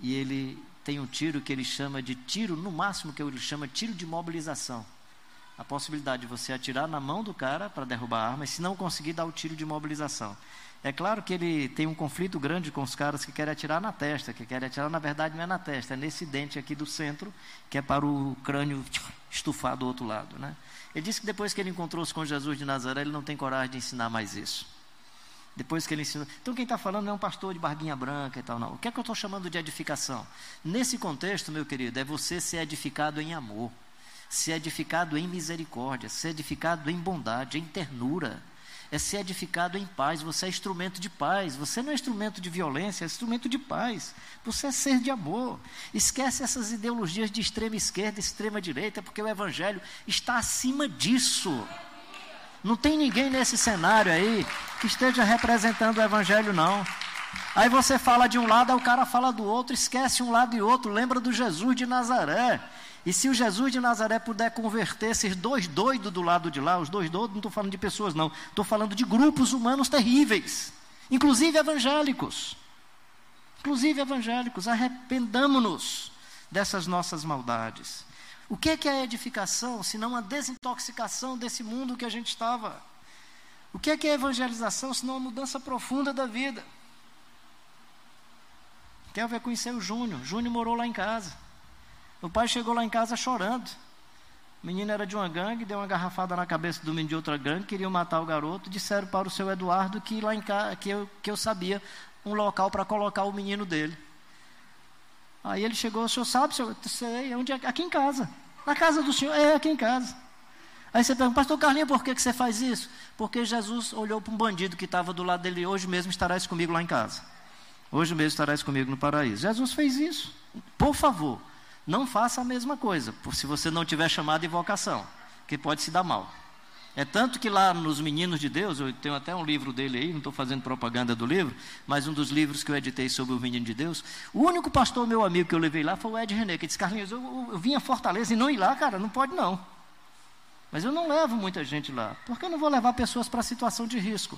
E ele tem um tiro que ele chama de tiro, no máximo que ele chama tiro de mobilização a possibilidade de você atirar na mão do cara para derrubar a arma, e se não conseguir dar o tiro de mobilização. É claro que ele tem um conflito grande com os caras que querem atirar na testa, que querem atirar, na verdade, não é na testa, é nesse dente aqui do centro, que é para o crânio estufar do outro lado. Né? Ele disse que depois que ele encontrou-se com Jesus de Nazaré, ele não tem coragem de ensinar mais isso. Depois que ele ensinou. Então, quem está falando não é um pastor de barguinha branca e tal, não. O que é que eu estou chamando de edificação? Nesse contexto, meu querido, é você ser edificado em amor ser edificado em misericórdia, ser edificado em bondade, em ternura, é ser edificado em paz. Você é instrumento de paz, você não é instrumento de violência, é instrumento de paz. Você é ser de amor. Esquece essas ideologias de extrema esquerda, extrema direita, porque o Evangelho está acima disso. Não tem ninguém nesse cenário aí que esteja representando o Evangelho, não. Aí você fala de um lado, aí o cara fala do outro, esquece um lado e outro, lembra do Jesus de Nazaré. E se o Jesus de Nazaré puder converter esses dois doidos do lado de lá, os dois doidos, não estou falando de pessoas, não, estou falando de grupos humanos terríveis, inclusive evangélicos. Inclusive evangélicos, arrependamos-nos dessas nossas maldades. O que é, que é a edificação, senão a desintoxicação desse mundo que a gente estava? O que é, que é a evangelização, senão uma mudança profunda da vida? Kelvin conhecer o Júnior. Júnior morou lá em casa. O pai chegou lá em casa chorando. O menino era de uma gangue, deu uma garrafada na cabeça do menino de outra gangue, queriam matar o garoto. Disseram para o seu Eduardo que lá em casa, que eu, que eu sabia um local para colocar o menino dele. Aí ele chegou, o senhor sabe, senhor? Sei, onde é? Aqui em casa. Na casa do senhor? É, aqui em casa. Aí você pergunta, pastor Carlinhos, por que, que você faz isso? Porque Jesus olhou para um bandido que estava do lado dele, hoje mesmo estarás comigo lá em casa. Hoje mesmo estarás comigo no paraíso. Jesus fez isso. Por favor, não faça a mesma coisa, se você não tiver chamada e vocação, que pode se dar mal. É tanto que lá nos Meninos de Deus, eu tenho até um livro dele aí, não estou fazendo propaganda do livro, mas um dos livros que eu editei sobre o Menino de Deus, o único pastor meu amigo que eu levei lá foi o Ed René, que disse, Carlinhos, eu, eu, eu vim a Fortaleza e não ir lá, cara, não pode não. Mas eu não levo muita gente lá, porque eu não vou levar pessoas para situação de risco.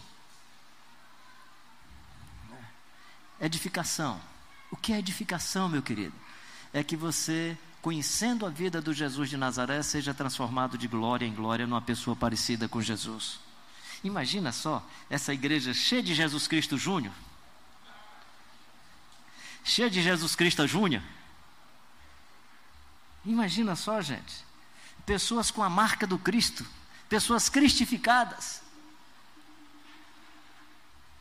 Edificação. O que é edificação, meu querido? é que você, conhecendo a vida do Jesus de Nazaré, seja transformado de glória em glória numa pessoa parecida com Jesus. Imagina só essa igreja cheia de Jesus Cristo Júnior. Cheia de Jesus Cristo Júnior. Imagina só, gente. Pessoas com a marca do Cristo, pessoas cristificadas.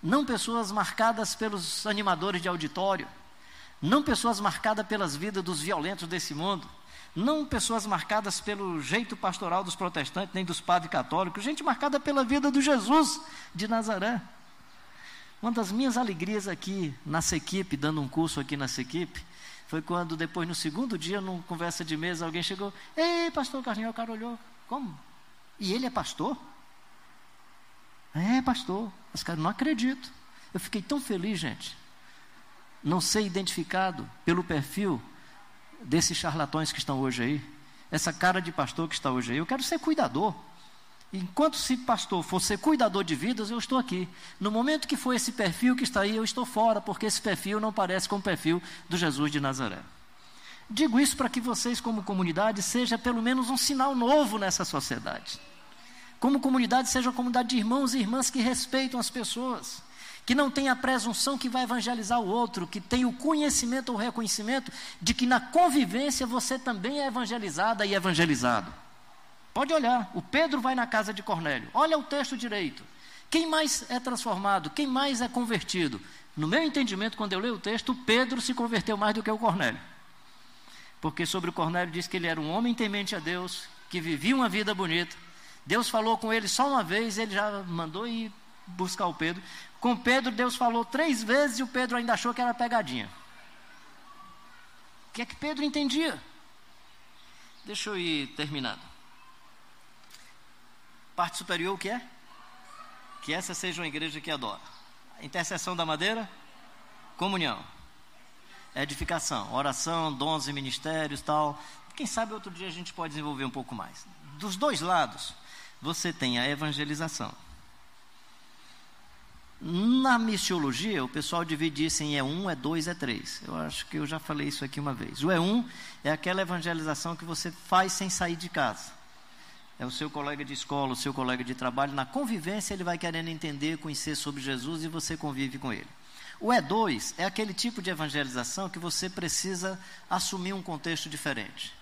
Não pessoas marcadas pelos animadores de auditório não pessoas marcadas pelas vidas dos violentos desse mundo, não pessoas marcadas pelo jeito pastoral dos protestantes, nem dos padres católicos, gente marcada pela vida do Jesus de Nazaré. Uma das minhas alegrias aqui na Sequipe, dando um curso aqui na Sequipe, foi quando depois no segundo dia, numa conversa de mesa, alguém chegou, ei, pastor Carlinhos, o cara olhou, como? E ele é pastor? É, pastor. Os caras, não acredito. Eu fiquei tão feliz, gente não ser identificado pelo perfil desses charlatões que estão hoje aí, essa cara de pastor que está hoje aí. Eu quero ser cuidador. Enquanto se pastor for ser cuidador de vidas, eu estou aqui. No momento que for esse perfil que está aí, eu estou fora, porque esse perfil não parece com o perfil do Jesus de Nazaré. Digo isso para que vocês, como comunidade, seja pelo menos um sinal novo nessa sociedade. Como comunidade, seja uma comunidade de irmãos e irmãs que respeitam as pessoas que não tem a presunção que vai evangelizar o outro, que tem o conhecimento ou reconhecimento de que na convivência você também é evangelizada e evangelizado. Pode olhar, o Pedro vai na casa de Cornélio, olha o texto direito. Quem mais é transformado? Quem mais é convertido? No meu entendimento, quando eu leio o texto, Pedro se converteu mais do que o Cornélio. Porque sobre o Cornélio diz que ele era um homem temente a Deus, que vivia uma vida bonita. Deus falou com ele só uma vez, ele já mandou ir buscar o Pedro. Com Pedro, Deus falou três vezes e o Pedro ainda achou que era pegadinha. O que é que Pedro entendia? Deixa eu ir terminando. Parte superior, o que é? Que essa seja uma igreja que adora. Intercessão da madeira, comunhão, edificação, oração, dons e ministérios, tal. Quem sabe outro dia a gente pode desenvolver um pouco mais. Dos dois lados, você tem a evangelização. Na missiologia, o pessoal divide isso em E1, E2, E3. Eu acho que eu já falei isso aqui uma vez. O E1 é aquela evangelização que você faz sem sair de casa. É o seu colega de escola, o seu colega de trabalho. Na convivência, ele vai querendo entender, conhecer sobre Jesus e você convive com ele. O E2 é aquele tipo de evangelização que você precisa assumir um contexto diferente.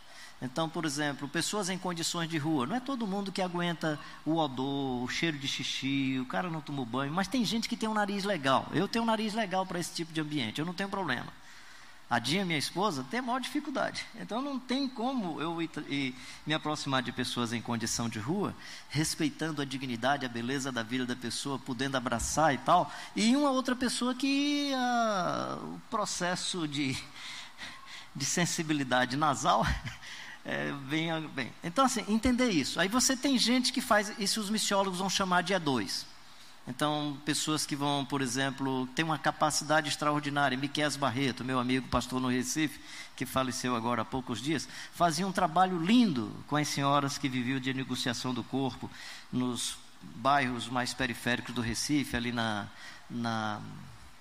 Então, por exemplo, pessoas em condições de rua, não é todo mundo que aguenta o odor, o cheiro de xixi, o cara não tomou banho, mas tem gente que tem um nariz legal. Eu tenho um nariz legal para esse tipo de ambiente, eu não tenho problema. A Dinha, minha esposa, tem maior dificuldade. Então não tem como eu ir, ir, me aproximar de pessoas em condição de rua, respeitando a dignidade, a beleza da vida da pessoa, podendo abraçar e tal, e uma outra pessoa que ah, o processo de, *laughs* de sensibilidade nasal é, bem. Então, assim, entender isso. Aí você tem gente que faz, isso os missiólogos vão chamar de E2. Então, pessoas que vão, por exemplo, ter uma capacidade extraordinária. Miquel Barreto, meu amigo pastor no Recife, que faleceu agora há poucos dias, fazia um trabalho lindo com as senhoras que viviam de negociação do corpo nos bairros mais periféricos do Recife, ali na, na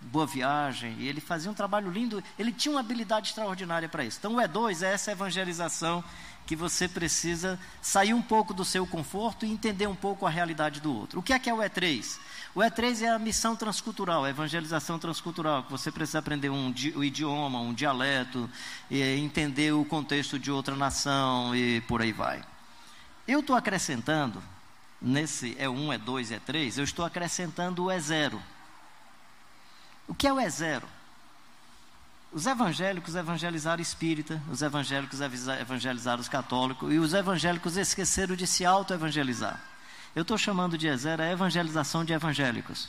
Boa Viagem, e ele fazia um trabalho lindo, ele tinha uma habilidade extraordinária para isso. Então, o E2 é essa evangelização que você precisa sair um pouco do seu conforto e entender um pouco a realidade do outro. O que é que é o E3? O E3 é a missão transcultural, a evangelização transcultural, que você precisa aprender um, o idioma, um dialeto, entender o contexto de outra nação e por aí vai. Eu estou acrescentando, nesse E1, E2, E3, eu estou acrescentando o E0. O que é o E0? Os evangélicos evangelizaram espírita, os evangélicos evangelizaram os católicos, e os evangélicos esqueceram de se auto-evangelizar. Eu estou chamando de E0 a evangelização de evangélicos.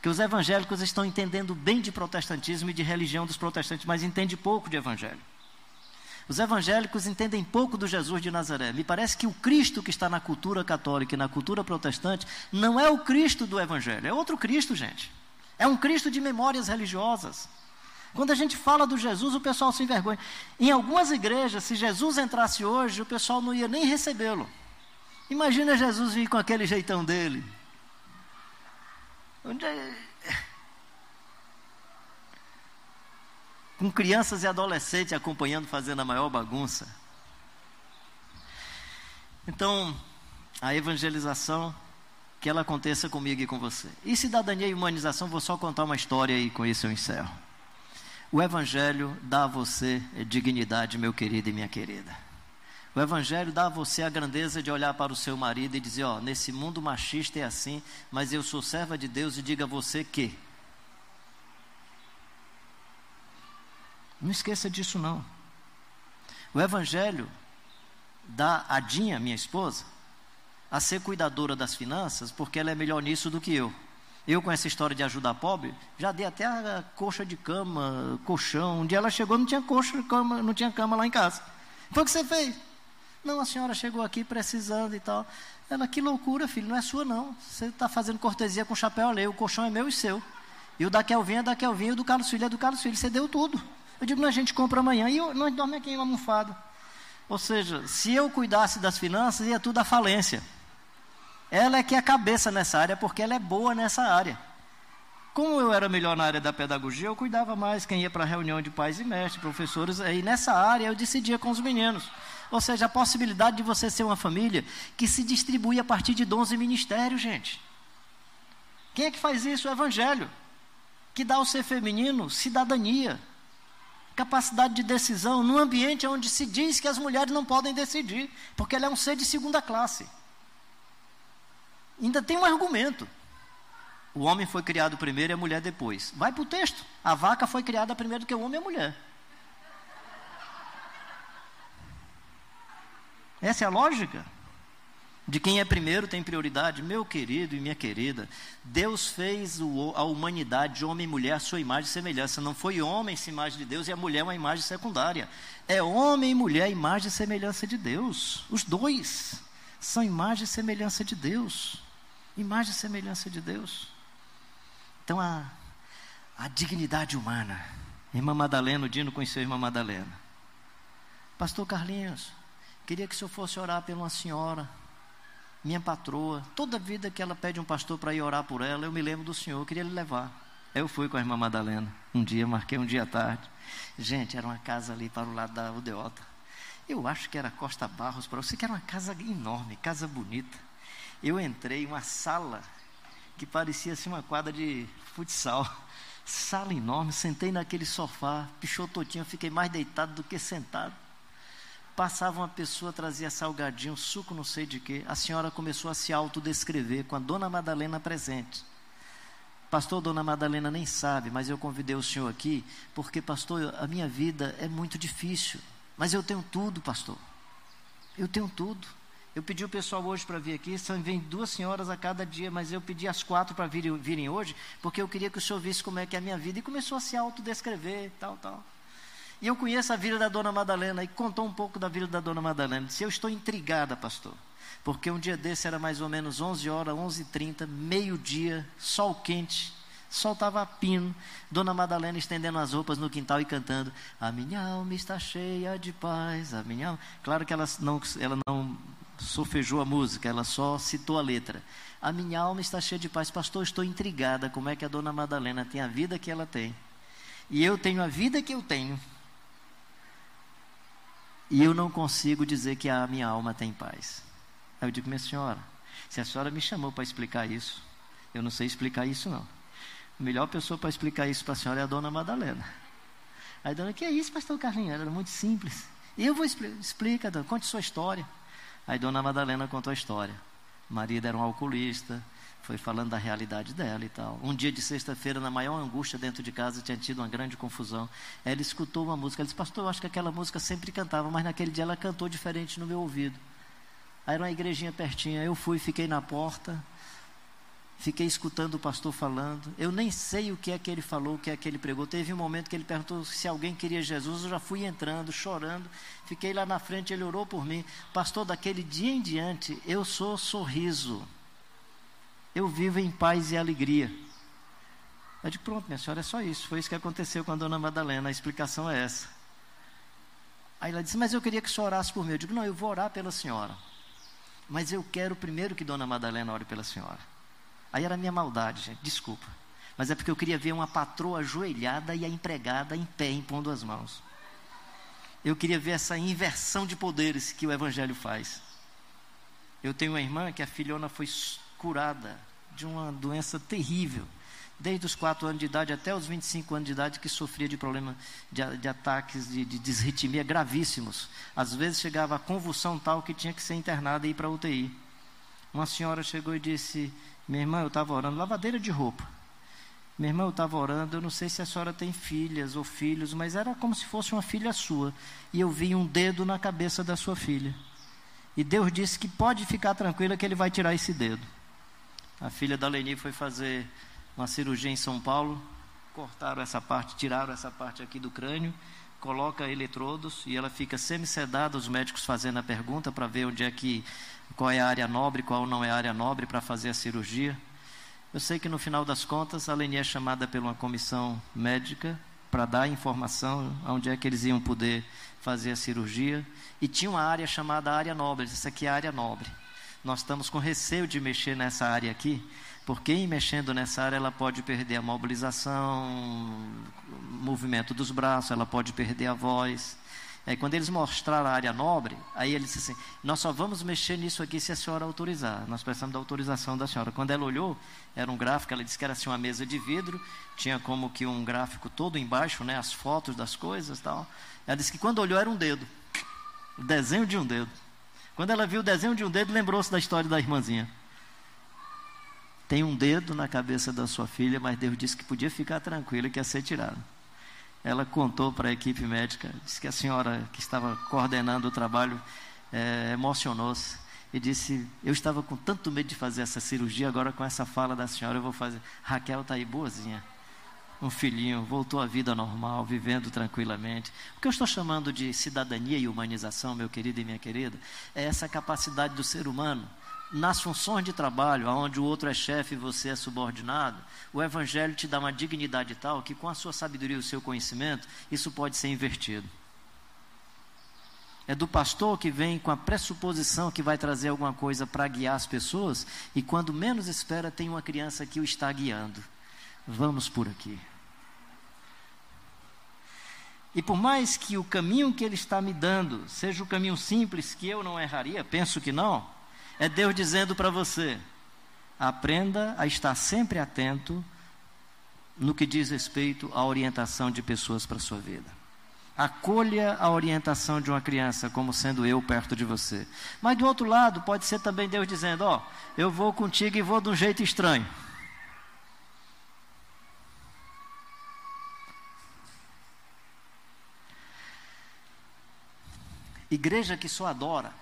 Que os evangélicos estão entendendo bem de protestantismo e de religião dos protestantes, mas entendem pouco de evangelho. Os evangélicos entendem pouco do Jesus de Nazaré. Me parece que o Cristo que está na cultura católica e na cultura protestante não é o Cristo do evangelho, é outro Cristo, gente. É um Cristo de memórias religiosas. Quando a gente fala do Jesus, o pessoal se envergonha. Em algumas igrejas, se Jesus entrasse hoje, o pessoal não ia nem recebê-lo. Imagina Jesus vir com aquele jeitão dele. Onde é... Com crianças e adolescentes acompanhando, fazendo a maior bagunça. Então, a evangelização que ela aconteça comigo e com você. E cidadania e humanização, vou só contar uma história e com isso eu encerro. O Evangelho dá a você dignidade, meu querido e minha querida. O Evangelho dá a você a grandeza de olhar para o seu marido e dizer: Ó, nesse mundo machista é assim, mas eu sou serva de Deus e diga a você que. Não esqueça disso, não. O Evangelho dá a Dinha, minha esposa, a ser cuidadora das finanças, porque ela é melhor nisso do que eu. Eu, com essa história de ajudar pobre, já dei até a coxa de cama, colchão. Um dia ela chegou, não tinha coxa, cama, não tinha cama lá em casa. Foi o que você fez? Não, a senhora chegou aqui precisando e tal. Ela, que loucura, filho, não é sua não. Você está fazendo cortesia com chapéu alheio, o colchão é meu e seu. E o da Kelvin é da Kelvin, e o do Carlos Filho é do Carlos Filho. Você deu tudo. Eu digo, não, a gente compra amanhã. E eu, nós dorme aqui em uma almofada. Ou seja, se eu cuidasse das finanças, ia tudo à falência. Ela é que é a cabeça nessa área, porque ela é boa nessa área. Como eu era melhor na área da pedagogia, eu cuidava mais quem ia para a reunião de pais e mestres, professores, e nessa área eu decidia com os meninos. Ou seja, a possibilidade de você ser uma família que se distribui a partir de dons e ministérios, gente. Quem é que faz isso? O Evangelho. que dá ao ser feminino cidadania, capacidade de decisão, num ambiente onde se diz que as mulheres não podem decidir, porque ela é um ser de segunda classe. Ainda tem um argumento. O homem foi criado primeiro e a mulher depois. Vai para o texto. A vaca foi criada primeiro do que o homem e a mulher. Essa é a lógica. De quem é primeiro tem prioridade. Meu querido e minha querida, Deus fez a humanidade, homem e mulher, sua imagem e semelhança. Não foi homem essa imagem de Deus e a mulher uma imagem secundária. É homem e mulher, imagem e semelhança de Deus. Os dois são imagem e semelhança de Deus. Imagem e semelhança de Deus. Então a, a dignidade humana. Irmã Madalena, o Dino conheceu a irmã Madalena. Pastor Carlinhos, queria que o senhor fosse orar pela uma senhora minha patroa, toda vida que ela pede um pastor para ir orar por ela, eu me lembro do Senhor, eu queria lhe levar. Eu fui com a irmã Madalena, um dia, marquei um dia à tarde. Gente, era uma casa ali para o lado da Udeota. Eu acho que era Costa Barros, para você que era uma casa enorme, casa bonita. Eu entrei, uma sala que parecia assim uma quadra de futsal. Sala enorme, sentei naquele sofá, pichototinho, fiquei mais deitado do que sentado. Passava uma pessoa, trazia salgadinho, suco não sei de quê. A senhora começou a se autodescrever com a dona Madalena presente. Pastor, dona Madalena nem sabe, mas eu convidei o senhor aqui, porque, pastor, a minha vida é muito difícil. Mas eu tenho tudo, pastor. Eu tenho tudo. Eu pedi o pessoal hoje para vir aqui, só vem duas senhoras a cada dia, mas eu pedi as quatro para virem, virem hoje, porque eu queria que o senhor visse como é que é a minha vida. E começou a se autodescrever, tal, tal. E eu conheço a vida da dona Madalena e contou um pouco da vida da dona Madalena. Disse: Eu estou intrigada, pastor. Porque um dia desse era mais ou menos 11 horas, 11h30, meio-dia, sol quente, sol estava a pino. Dona Madalena estendendo as roupas no quintal e cantando: A minha alma está cheia de paz, a minha alma. Claro que ela não, ela não sofejou a música, ela só citou a letra. A minha alma está cheia de paz. Pastor, estou intrigada como é que a dona Madalena tem a vida que ela tem. E eu tenho a vida que eu tenho. E eu não consigo dizer que a minha alma tem paz. Aí eu digo, minha senhora, se a senhora me chamou para explicar isso, eu não sei explicar isso não. A melhor pessoa para explicar isso para a senhora é a dona Madalena. Aí a dona, que é isso, pastor Carlinhos? Era muito simples. Eu vou explicar, explica, dona, conte sua história. Aí dona Madalena contou a história. O marido era um alcoolista, foi falando da realidade dela e tal. Um dia de sexta-feira, na maior angústia dentro de casa, tinha tido uma grande confusão. Ela escutou uma música. Ela disse, pastor, eu acho que aquela música sempre cantava, mas naquele dia ela cantou diferente no meu ouvido. Aí era uma igrejinha pertinho. Eu fui, fiquei na porta, fiquei escutando o pastor falando. Eu nem sei o que é que ele falou, o que é que ele pregou. Teve um momento que ele perguntou se alguém queria Jesus. Eu já fui entrando, chorando. Fiquei lá na frente, ele orou por mim. Pastor, daquele dia em diante, eu sou sorriso eu vivo em paz e alegria. Eu digo, pronto, minha senhora, é só isso. Foi isso que aconteceu com a dona Madalena, a explicação é essa. Aí ela disse, mas eu queria que senhor orasse por mim. Eu digo, não, eu vou orar pela senhora. Mas eu quero primeiro que dona Madalena ore pela senhora. Aí era minha maldade, gente, desculpa. Mas é porque eu queria ver uma patroa ajoelhada e a empregada em pé, impondo as mãos. Eu queria ver essa inversão de poderes que o Evangelho faz. Eu tenho uma irmã que a filhona foi curada de uma doença terrível, desde os 4 anos de idade até os 25 anos de idade, que sofria de problemas de, de, ataques de, de gravíssimos. Às vezes chegava a convulsão tal que tinha que ser internada e ir para UTI. Uma senhora chegou e disse: Minha irmã, eu estava orando, lavadeira de roupa. Minha irmã, eu estava orando, eu não sei se a senhora tem filhas ou filhos, mas era como se fosse uma filha sua. E eu vi um dedo na cabeça da sua filha. E Deus disse que pode ficar tranquila que Ele vai tirar esse dedo. A filha da Leni foi fazer uma cirurgia em São Paulo, cortaram essa parte, tiraram essa parte aqui do crânio, coloca eletrodos e ela fica semi-sedada, os médicos fazendo a pergunta para ver onde é que qual é a área nobre, qual não é a área nobre para fazer a cirurgia. Eu sei que no final das contas a Leni é chamada por uma comissão médica para dar informação onde é que eles iam poder fazer a cirurgia e tinha uma área chamada área nobre, essa aqui é a área nobre nós estamos com receio de mexer nessa área aqui, porque em mexendo nessa área ela pode perder a mobilização, movimento dos braços, ela pode perder a voz. Aí, quando eles mostraram a área nobre, aí ele disse assim: Nós só vamos mexer nisso aqui se a senhora autorizar. Nós precisamos da autorização da senhora. Quando ela olhou, era um gráfico, ela disse que era assim, uma mesa de vidro, tinha como que um gráfico todo embaixo, né, as fotos das coisas tal. Ela disse que quando olhou era um dedo, o desenho de um dedo. Quando ela viu o desenho de um dedo, lembrou-se da história da irmãzinha. Tem um dedo na cabeça da sua filha, mas Deus disse que podia ficar tranquila que ia ser tirado ela contou para a equipe médica, disse que a senhora que estava coordenando o trabalho é, emocionou-se e disse: Eu estava com tanto medo de fazer essa cirurgia, agora com essa fala da senhora eu vou fazer. Raquel está aí boazinha. Um filhinho, voltou à vida normal, vivendo tranquilamente. O que eu estou chamando de cidadania e humanização, meu querido e minha querida, é essa capacidade do ser humano nas funções de trabalho, onde o outro é chefe e você é subordinado, o Evangelho te dá uma dignidade tal que, com a sua sabedoria e o seu conhecimento, isso pode ser invertido. É do pastor que vem com a pressuposição que vai trazer alguma coisa para guiar as pessoas, e quando menos espera, tem uma criança que o está guiando. Vamos por aqui. E por mais que o caminho que ele está me dando seja o caminho simples, que eu não erraria, penso que não, é Deus dizendo para você: aprenda a estar sempre atento no que diz respeito à orientação de pessoas para a sua vida. Acolha a orientação de uma criança como sendo eu perto de você. Mas do outro lado, pode ser também Deus dizendo: Ó, oh, eu vou contigo e vou de um jeito estranho. Igreja que só adora,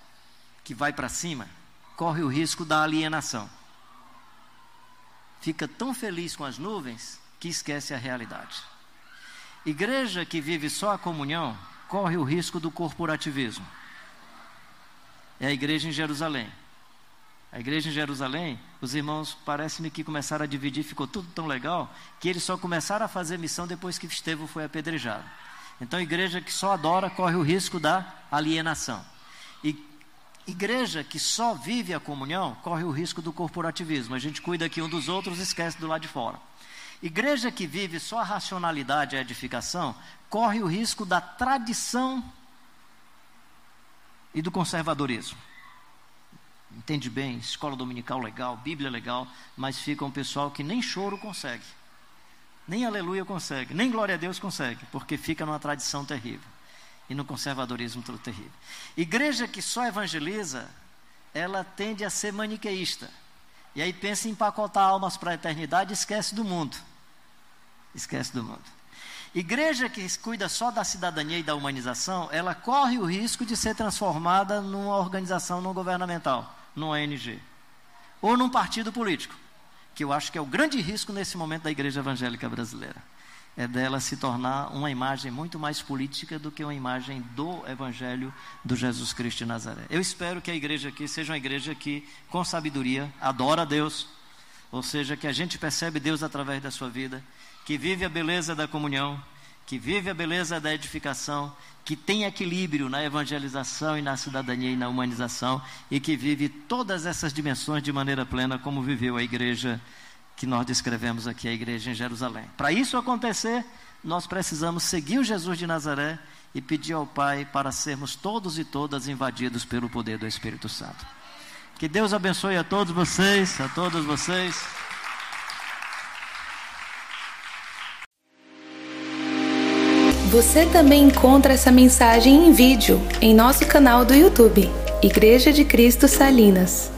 que vai para cima, corre o risco da alienação. Fica tão feliz com as nuvens que esquece a realidade. Igreja que vive só a comunhão corre o risco do corporativismo. É a igreja em Jerusalém. A igreja em Jerusalém, os irmãos parece-me que começaram a dividir, ficou tudo tão legal, que eles só começaram a fazer missão depois que Estevão foi apedrejado. Então, igreja que só adora corre o risco da alienação. E Igreja que só vive a comunhão corre o risco do corporativismo. A gente cuida aqui um dos outros esquece do lado de fora. Igreja que vive só a racionalidade e a edificação corre o risco da tradição e do conservadorismo. Entende bem, escola dominical legal, Bíblia legal, mas fica um pessoal que nem choro consegue, nem aleluia consegue, nem glória a Deus consegue, porque fica numa tradição terrível e no conservadorismo tudo terrível. Igreja que só evangeliza, ela tende a ser maniqueísta. E aí pensa em empacotar almas para a eternidade e esquece do mundo. Esquece do mundo. Igreja que cuida só da cidadania e da humanização, ela corre o risco de ser transformada numa organização não governamental, numa ONG. Ou num partido político, que eu acho que é o grande risco nesse momento da igreja evangélica brasileira é dela se tornar uma imagem muito mais política do que uma imagem do Evangelho do Jesus Cristo de Nazaré. Eu espero que a igreja aqui seja uma igreja que, com sabedoria, adora a Deus, ou seja, que a gente percebe Deus através da sua vida, que vive a beleza da comunhão, que vive a beleza da edificação, que tem equilíbrio na evangelização e na cidadania e na humanização, e que vive todas essas dimensões de maneira plena, como viveu a igreja que nós descrevemos aqui a igreja em Jerusalém. Para isso acontecer, nós precisamos seguir o Jesus de Nazaré e pedir ao Pai para sermos todos e todas invadidos pelo poder do Espírito Santo. Que Deus abençoe a todos vocês, a todos vocês. Você também encontra essa mensagem em vídeo em nosso canal do YouTube, Igreja de Cristo Salinas.